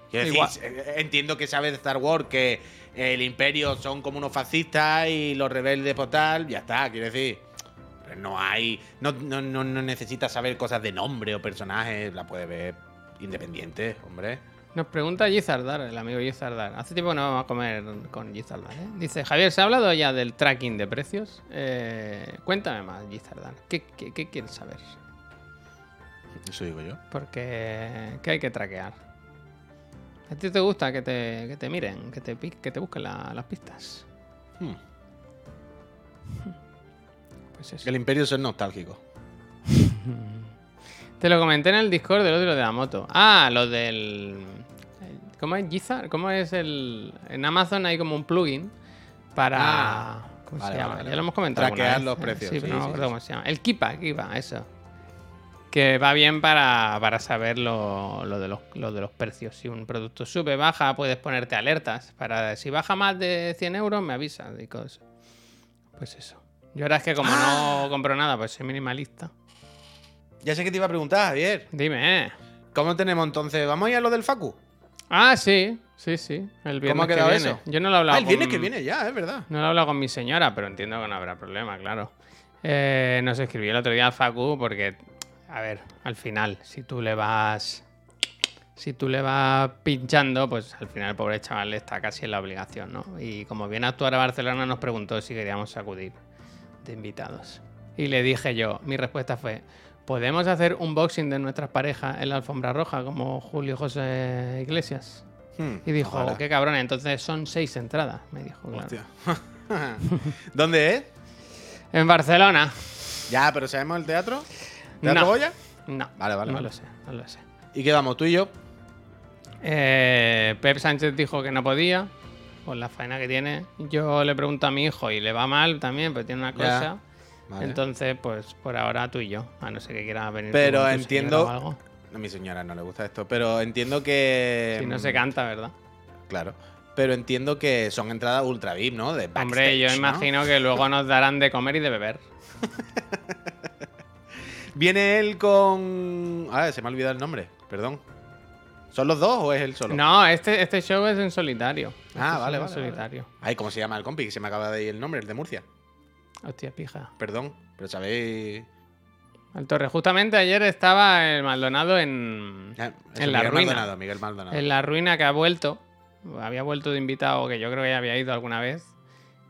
Quiero decir, Igual. eh, entiendo que sabes de Star Wars que el Imperio son como unos fascistas y los rebeldes por tal, ya está, quiero decir. No hay. No, no, no, no necesitas saber cosas de nombre o personajes, la puedes ver independiente, hombre. Nos pregunta Gizardar, el amigo Gizardar. Hace tiempo que no vamos a comer con Gizardar. ¿eh? Dice, Javier, ¿se ha hablado ya del tracking de precios? Eh, cuéntame más, Gizardar. ¿Qué, qué, qué quieres saber? Eso digo yo. Porque ¿qué hay que traquear? ¿A ti te gusta que te, que te miren, que te, que te busquen la- las pistas? Hmm. Pues eso. Que el Imperio es nostálgico. Te lo comenté en el Discord del otro de la moto. Ah, lo del. el- ¿Cómo es Gizar? ¿Cómo es el. En Amazon hay como un plugin para. Ah, ¿Cómo vale, se llama? vale, ya lo hemos comentado. Traquear los precios, Sí, sí, no sí. cómo se llama. El Kipa, Kipa, eso. Que va bien para, para saber lo, lo de los, lo de los precios. Si un producto sube, baja, puedes ponerte alertas. Para si baja más de 100 euros, me avisas y cosas. Pues eso. Yo ahora es que como Ah. no compro nada, pues soy minimalista. Ya sé que te iba a preguntar, Javier. Dime. ¿Cómo tenemos entonces? ¿Vamos a ir a lo del Facu? Ah, sí, sí, sí. El viernes ¿Cómo ha que quedado viene. eso? Yo no lo he hablado Ah, el viernes con- que viene ya, es verdad. No lo he hablado con mi señora, pero entiendo que no habrá problema, claro. Eh, nos escribió el otro día al Facu porque, a ver, al final, si tú le vas. Si tú le vas pinchando, pues al final el pobre chaval está casi en la obligación, ¿no? Y como viene a actuar a Barcelona, nos preguntó si queríamos acudir de invitados. Y le dije yo, mi respuesta fue: ¿Podemos hacer un boxing de nuestras parejas en la alfombra roja como Julio José Iglesias? Hmm, Y dijo, ojalá. qué cabrón, entonces son seis entradas, me dijo. claro. Hostia. ¿Dónde es? En Barcelona. Ya, pero ¿sabemos el teatro? ¿Teatro No. Goya? No, Vale, vale, no vale. lo sé, no lo sé. ¿Y qué vamos, tú y yo? Eh, Pep Sánchez dijo que no podía, por la faena que tiene. Yo le pregunto a mi hijo y le va mal también, pero tiene una cosa. Vale. Entonces, pues por ahora tú y yo, a no ser que quiera venir. Pero con tu entiendo- o algo. A mi señora no le gusta esto, pero entiendo que. Si no se canta, ¿verdad? Claro. Pero entiendo que son entradas ultra VIP, ¿no? De Hombre, yo ¿no? imagino que luego nos darán de comer y de beber. Viene él con. Ah, se me ha olvidado el nombre, perdón. ¿Son los dos o es él solo? No, este, este show es en solitario. Este Ah, show vale, vale, En solitario. Ay, ¿cómo se llama el compi? Que se me acaba de ir el nombre, el de Murcia. Hostia, pija. Perdón, pero sabéis. Al Torre. Justamente ayer estaba el Maldonado en, Ah, en la Miguel ruina. Maldonado, Miguel Maldonado. En la ruina que ha vuelto. Había vuelto de invitado, que yo creo que ya había ido alguna vez.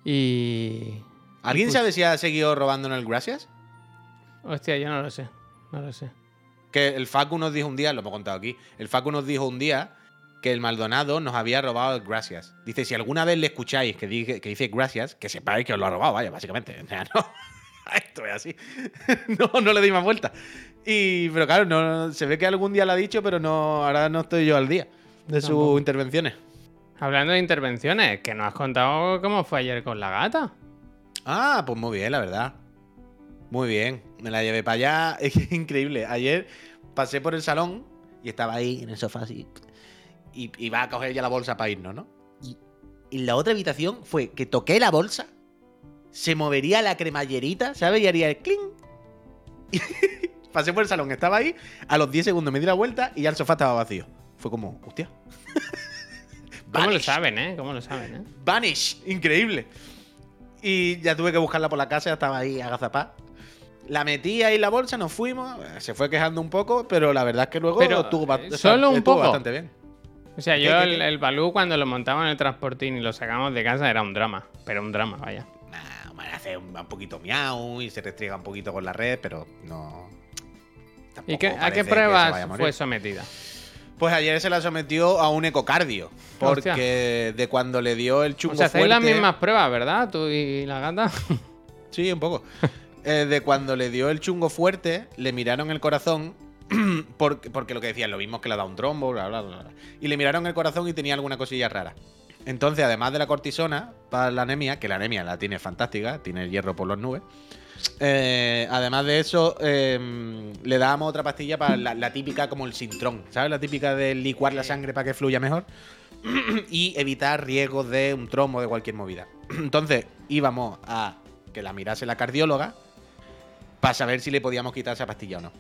Y. ¿Alguien Pues- sabe si ha seguido robándonos el Gracias? Hostia, yo no lo sé. No lo sé. Que el Facu nos dijo un día, lo hemos contado aquí, el Facu nos dijo un día que el Maldonado nos había robado el Gracias. Dice, si alguna vez le escucháis que, dice- que dice Gracias, que sepáis que os lo ha robado, vaya, básicamente. O sea, no, esto es así. no, no le di más vuelta. Y, pero claro, no, se ve que algún día lo ha dicho, pero no, ahora no estoy yo al día de sus intervenciones. Hablando de intervenciones, que nos has contado cómo fue ayer con la gata. Ah, pues muy bien, la verdad. Muy bien. Me la llevé para allá. Es que es increíble. Ayer pasé por el salón y estaba ahí en el sofá así. Y iba a coger ya la bolsa para irnos, ¿no? Y la otra habitación fue que toqué la bolsa, se movería la cremallerita, ¿sabes? Y haría el cling. Y pasé por el salón, estaba ahí. A los 10 segundos me di la vuelta y ya el sofá estaba vacío. Fue como, hostia. ¿Cómo lo saben, eh? ¿Cómo lo saben, eh? Vanish, increíble. Y ya tuve que buscarla por la casa, ya estaba ahí agazapada. La metí ahí en la bolsa, nos fuimos, se fue quejando un poco, pero la verdad es que luego Pero, estuvo, ba- eh, solo un estuvo poco. bastante bien. O sea, ¿Qué, yo qué, el, qué? el Balú cuando lo montamos en el transportín y lo sacamos de casa era un drama. Pero un drama, vaya. Nah, bueno, hace un, un poquito miau y se restriega un poquito con la red, pero no. ¿Y qué- a qué pruebas a fue sometida? Pues ayer se la sometió a un ecocardio. Porque Hostia. de cuando le dio el chungo O sea, hacéis fuerte. las mismas pruebas, ¿verdad? Tú y la gata. Sí, un poco. Eh, de cuando le dio el chungo fuerte, le miraron el corazón. Porque, porque lo que decían, lo mismo que le ha dado un trombo, bla, bla, bla. bla. Y le miraron el corazón y tenía alguna cosilla rara. Entonces, además de la cortisona para la anemia, que la anemia la tiene fantástica, tiene el hierro por las nubes. eh, además de eso, eh, le dábamos otra pastilla para la, la típica como el sintrón, ¿sabes? La típica de licuar la sangre para que fluya mejor y evitar riesgos de un trombo de cualquier movida. Entonces, íbamos a que la mirase la cardióloga para saber si le podíamos quitar esa pastilla o no.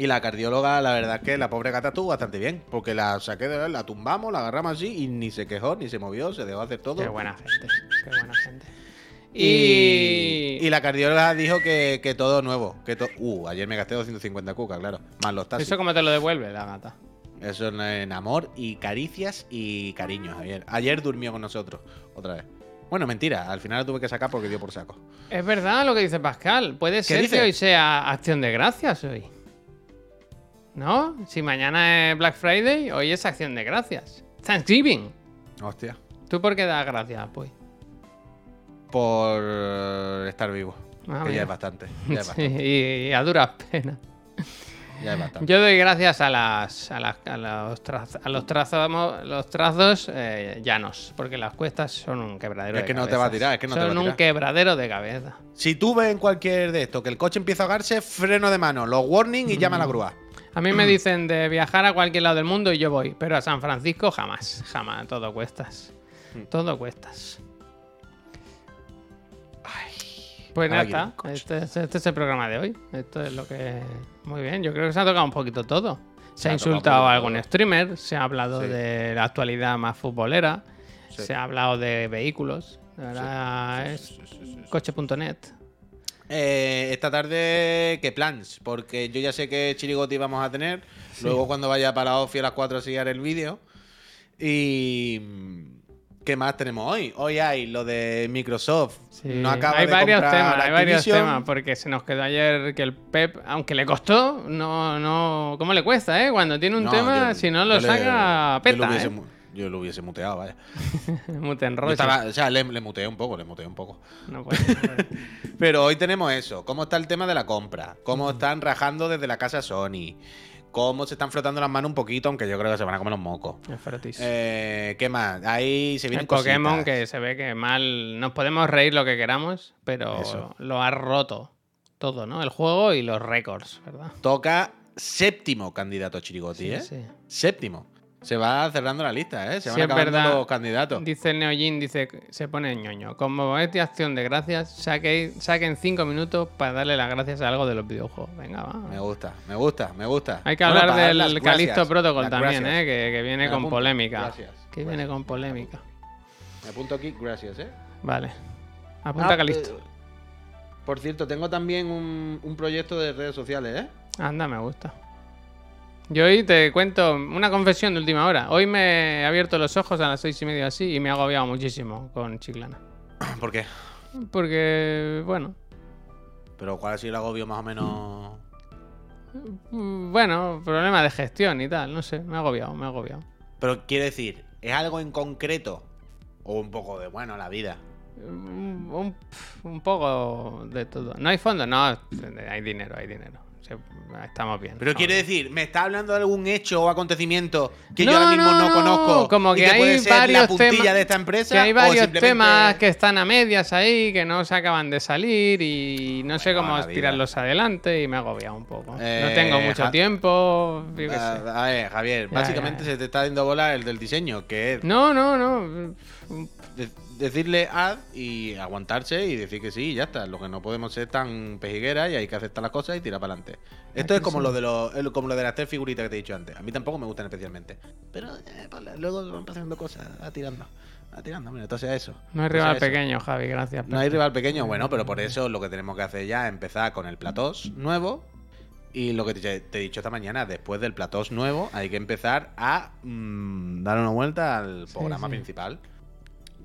Y la cardióloga, la verdad es que la pobre gata estuvo bastante bien, porque la saqué de la tumbamos, la agarramos así y ni se quejó, ni se movió, se dejó hacer todo. Qué buena gente. Qué buena gente. Y, Y. la cardióloga dijo que, que todo nuevo. Que to- uh, ayer me gasté 250 cucas, claro. Más los taxis. ¿Eso cómo te lo devuelve la gata? Eso en, en amor y caricias y cariños, Javier. Ayer durmió con nosotros, otra vez. Bueno, mentira, al final la tuve que sacar porque dio por saco. Es verdad lo que dice Pascal. Puede ser dice? que hoy sea acción de gracias hoy. ¿No? Si mañana es Black Friday, hoy es acción de gracias. Thanksgiving. Hostia. ¿Tú por qué das gracias, pues? Por estar vivo. Ah, que ya es bastante. Ya es Sí, bastante. y, y a duras penas. Ya es bastante. Yo doy gracias a las a, las- a los, traz- a los, trazamos- los trazos eh, llanos, porque las cuestas son un quebradero Es de que no te va a tirar, es que no te son va a un tirar. quebradero de cabeza. Si tú ves en cualquier de estos que el coche empieza a ahogarse, freno de mano, los warning y llama a la grúa. A mí me dicen de viajar a cualquier lado del mundo y yo voy, pero a San Francisco jamás, jamás, todo cuestas. Hmm. Todo cuestas. Pues nada, está. Este, es- este es el programa de hoy. Esto es lo que. Muy bien, yo creo que se ha tocado un poquito todo. Se, Se ha insultado a algún todo. streamer, se ha hablado Sí. de la actualidad más futbolera, Sí. se ha hablado de vehículos. Ahora es coche.net. Eh, esta tarde, ¿qué plans? Porque yo ya sé que Chirigoti vamos a tener. Luego, cuando vaya para la OFI a las 4 a el vídeo. Y. ¿Qué más tenemos hoy? Hoy hay lo de Microsoft. Sí, No acaba hay de varios temas, hay varios temas, porque se nos quedó ayer que el Pep, aunque le costó, no, no, ¿cómo le cuesta, eh? Cuando tiene un No, tema, yo- si no lo le- saca, yo lo peta, hubiese eh. Yo lo hubiese muteado, vaya. Muten estaba- o sea, le, le muteé un poco, le muteé un poco. No puede ser. Pero hoy tenemos eso. ¿Cómo está el tema de la compra? ¿Cómo están rajando desde la casa Sony? ¿Cómo se están frotando las manos un poquito? Aunque yo creo que se van a comer los mocos. Eh, ¿Qué más? Ahí se el vienen Pokémon que se ve que mal. Nos podemos reír lo que queramos, pero Eso. lo ha roto todo, ¿no? El juego y los récords, ¿verdad? Toca séptimo candidato a Chirigoti, ¿eh? sí. Séptimo. Se va cerrando la lista, ¿eh? Se van acabando verdad. los candidatos. Dice Neojin, dice, se pone ñoño. Como es de acción de gracias, saque- saquen cinco minutos para darle las gracias a algo de los videojuegos. Venga, va. Me gusta, me gusta, me gusta. Hay que Bueno, hablar del gracias, Calisto Protocol también, gracias. ¿eh? Que, que viene con polémica. Gracias, Que viene con polémica. Me apunto aquí, gracias, ¿eh? Vale. Apunta Ah, Calisto. eh, por cierto, tengo también un, un proyecto de redes sociales, ¿eh? Anda, me gusta. Yo hoy te cuento una confesión de última hora. Hoy me he abierto los ojos a las seis y media así y me he agobiado muchísimo con Chiclana. ¿Por qué? Porque, bueno, Pero ¿cuál ha sido el agobio más o menos? mm, bueno, problema de gestión y tal, no sé, me he agobiado, me he agobiado. Pero quiere decir, ¿es algo en concreto? O un poco de, bueno, la vida. Un, un- un poco de todo. ¿No hay fondo? No, hay dinero, hay dinero. Estamos bien. Pero quiere decir, ¿me está hablando de algún hecho o acontecimiento que No, yo ahora mismo no, no, conozco? como y que hay puede ser varios la puntilla temas- de esta empresa? Que hay varios simplemente- temas que están a medias ahí, que no se acaban de salir y no sé cómo tirarlos adelante y me he agobiado un poco. Eh, no tengo mucho Ja- tiempo, yo qué sé. A ver, Javier, Ya, básicamente ya, ya. se te está dando bola el del diseño, que es No, no, no. de- decirle ad y aguantarse y decir que sí, y ya está. Lo que no podemos ser tan pejigueras y hay que aceptar las cosas y tirar para adelante. Esto es como lo de los, como lo de las tres figuritas que te he dicho antes. A mí tampoco me gustan especialmente. Pero eh, pues, luego van pasando cosas, va tirando. Va tirando, mira, entonces eso. No hay rival eso. pequeño, Javi, gracias. No hay rival pequeño, bueno, pero por eso lo que tenemos que hacer ya es empezar con el platós nuevo. Y lo que te, te he dicho esta mañana, después del platós nuevo, hay que empezar a mm, dar una vuelta al programa sí. principal.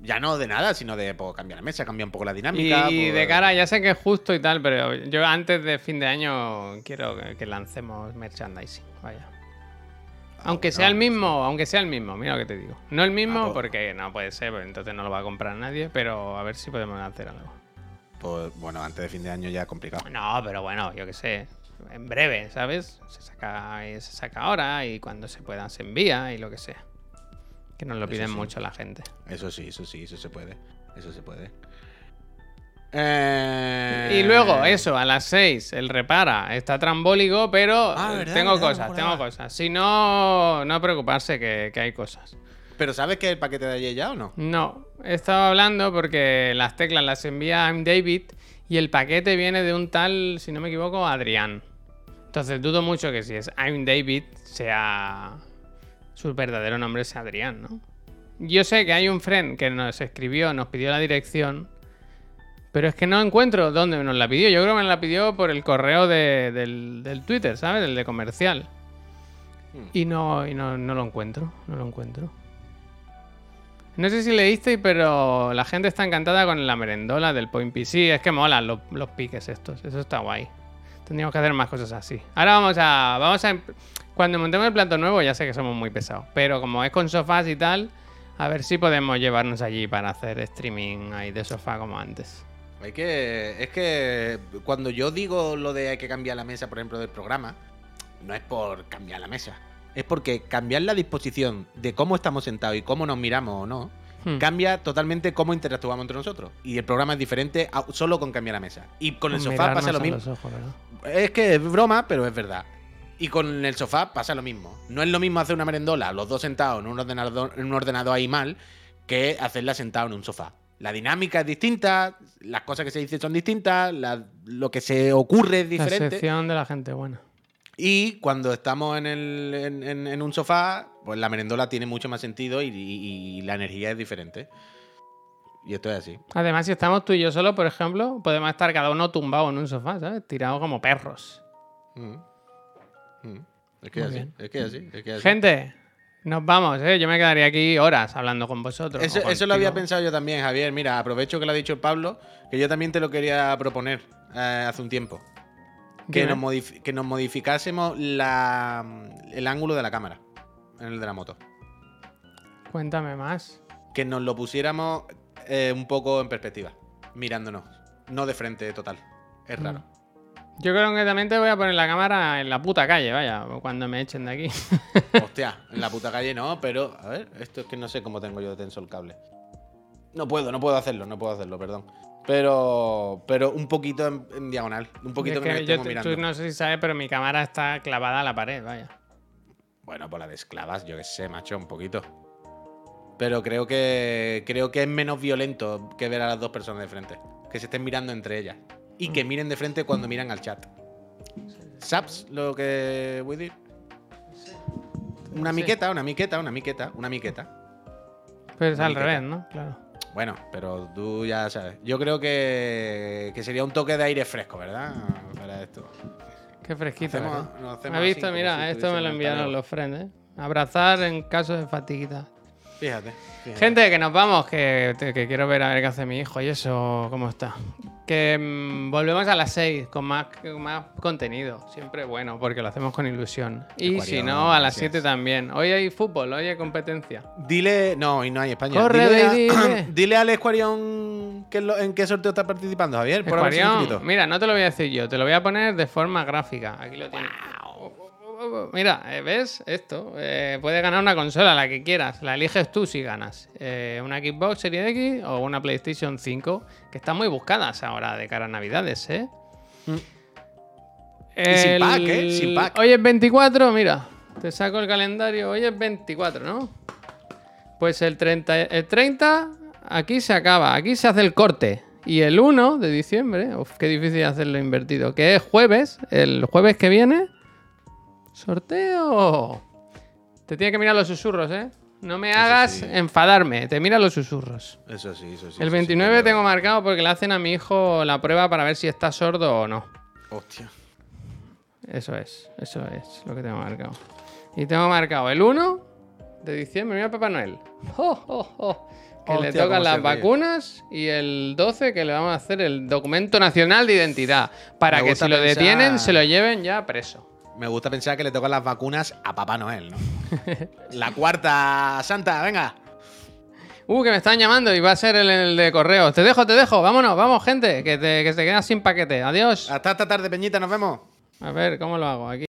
Ya no de nada, sino de pues, cambiar la mesa, cambiar un poco la dinámica. Y pues- de cara, ya sé que es justo y tal, pero yo antes de fin de año quiero que, lancemos merchandising. Vaya. Aunque Ah, bueno, sea el mismo, aunque sea el mismo, mira lo que te digo. No el mismo Ah, pues- porque no puede ser, pues entonces no lo va a comprar nadie, pero a ver si podemos hacer algo. Pues bueno, antes de fin de año ya es complicado. No, pero bueno, yo qué sé. En breve, ¿sabes? Se saca, se saca ahora y cuando se pueda se envía y lo que sea. Que nos lo piden sí. mucho la gente. Eso sí, eso sí, eso se puede. Eso se puede. Eh, Y luego, eso, a las 6, el repara, está trambólico, pero Ah, eh, verdad, tengo verdad, cosas, tengo cosas. Si no, no preocuparse que, que hay cosas. ¿Pero sabes que el paquete de ayer ya o no? No, he estado hablando porque las teclas las envía I'm David y el paquete viene de un tal, si no me equivoco, Adrián. Entonces dudo mucho que si es I'm David sea su verdadero nombre sea Adrián, ¿no? Yo sé que hay un friend que nos escribió, nos pidió la dirección, pero es que no encuentro dónde nos la pidió. Yo creo que me la pidió por el correo de- del, del Twitter, ¿sabes? El de comercial. Hmm. Y no, y no, no lo encuentro, no lo encuentro. No sé si leísteis, pero la gente está encantada con la merendola del Point PC. Es que molan los, los piques estos, eso está guay. Tendríamos que hacer más cosas así. Ahora vamos a. Vamos a. Cuando montemos el plato nuevo, ya sé que somos muy pesados. Pero como es con sofás y tal, a ver si podemos llevarnos allí para hacer streaming ahí de sofá como antes. Hay que. Es que cuando yo digo lo de hay que cambiar la mesa, por ejemplo, del programa, no es por cambiar la mesa. Es porque cambiar la disposición de cómo estamos sentados y cómo nos miramos o no, Hmm. cambia totalmente cómo interactuamos entre nosotros. Y el programa es diferente a- solo con cambiar la mesa. Y con el sofá Mirarnos pasa lo mismo. Es que es broma, pero es verdad. Y con el sofá pasa lo mismo. No es lo mismo hacer una merendola, los dos sentados en un ordenador, en un ordenador ahí mal, que hacerla sentado en un sofá. La dinámica es distinta, las cosas que se dicen son distintas, la- lo que se ocurre es La diferente. sección de la gente buena. Y cuando estamos en, el- en- en- en un sofá, pues la merendola tiene mucho más sentido y, y- y la energía es diferente. Y esto es así. Además, si estamos tú y yo solo, por ejemplo, podemos estar cada uno tumbado en un sofá, ¿sabes? Tirados como perros. Mm. Mm. Es que es así, es que es así, es que así. Gente, nos vamos, ¿eh? Yo me quedaría aquí horas hablando con vosotros. Eso, lo había pensado yo también, Javier. Mira, aprovecho que lo ha dicho Pablo, que yo también te lo quería proponer eh, hace un tiempo. Que nos, modif- que nos modificásemos la, el ángulo de la cámara en el de la moto. Cuéntame más. Que nos lo pusiéramos eh, un poco en perspectiva, mirándonos. No de frente total. Es raro. Yo creo que también te voy a poner la cámara en la puta calle, vaya, cuando me echen de aquí. Hostia, en la puta calle no, pero a ver, esto es que no sé cómo tengo yo de tenso el cable. No puedo, no puedo hacerlo, no puedo hacerlo, perdón. Pero, pero un poquito en, en diagonal, un poquito Es que, que yo te- mirando. tú no sé si sabes, pero mi cámara está clavada a la pared, vaya. Bueno, por la de esclavas, yo qué sé, macho, un poquito. Pero creo que creo que es menos violento que ver a las dos personas de frente. Que se estén mirando entre ellas. Y Mm. que miren de frente cuando miran al chat. ¿Sabes lo que voy a decir? Una miqueta, una miqueta, una miqueta, una miqueta. Pues es Una al miqueta. revés, ¿no? Claro. Bueno, pero tú ya sabes. Yo creo que, que sería un toque de aire fresco, ¿verdad? Para esto. Qué fresquito. Hacemos- hacemos ¿Me visto? Mira, si esto me lo en enviaron los friends, ¿eh? Abrazar en caso de fatiguita. Fíjate. fíjate. Gente, que nos vamos, que, que quiero ver a ver qué hace mi hijo y eso, cómo está. Que mm, volvemos a las 6 con más, con más contenido. Siempre bueno, porque lo hacemos con ilusión. Y si no, a las gracias. 7 también. Hoy hay fútbol, hoy hay competencia. Dile. No, y no hay España. Corre, dile, a- ve y dile. dile al Escuarión que lo- en qué sorteo está participando, Javier. Por Escuarión, mira, no te lo voy a decir yo, te lo voy a poner de forma gráfica. Aquí lo tienes. Mira, eh, ¿ves esto? Eh, puedes ganar una consola, la que quieras. La eliges tú si ganas. Eh, una Xbox Series X o una PlayStation 5, que están muy buscadas ahora de cara a Navidades, ¿eh? Mm. Sin pack, ¿eh? Sin pack. Hoy es 24, mira. Te saco el calendario. Hoy es 24, ¿no? Pues el 30, el 30 aquí se acaba. Aquí se hace el corte. Y el 1 de diciembre, uf, qué difícil hacerlo invertido, que es jueves, el jueves que viene, sorteo. Te tiene que mirar los susurros, ¿eh? No me hagas sí. enfadarme, te mira los susurros. Eso sí, eso sí. el eso sí, 29 claro. tengo marcado porque le hacen a mi hijo la prueba para ver si está sordo o no. Hostia. Eso es, eso es lo que tengo marcado. Y tengo marcado el 1 de diciembre, mira Papá Noel. ¡Jo, jo, jo! Que le tocan las vacunas y el 12 que le vamos a hacer el documento nacional de identidad. Para Me que si lo pensar- detienen se lo lleven ya preso. Me gusta pensar que le tocan las vacunas a Papá Noel, ¿no? La cuarta santa, venga. Uh, que me están llamando y va a ser el, el de correos. Te dejo, te dejo. Vámonos, vamos, gente. Que te, que te quedas sin paquete. Adiós. Hasta esta tarde, Peñita, nos vemos. A ver, ¿cómo lo hago? Aquí.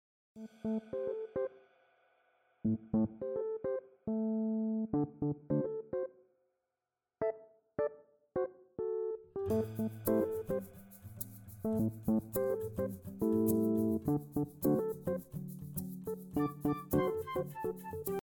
ピッ!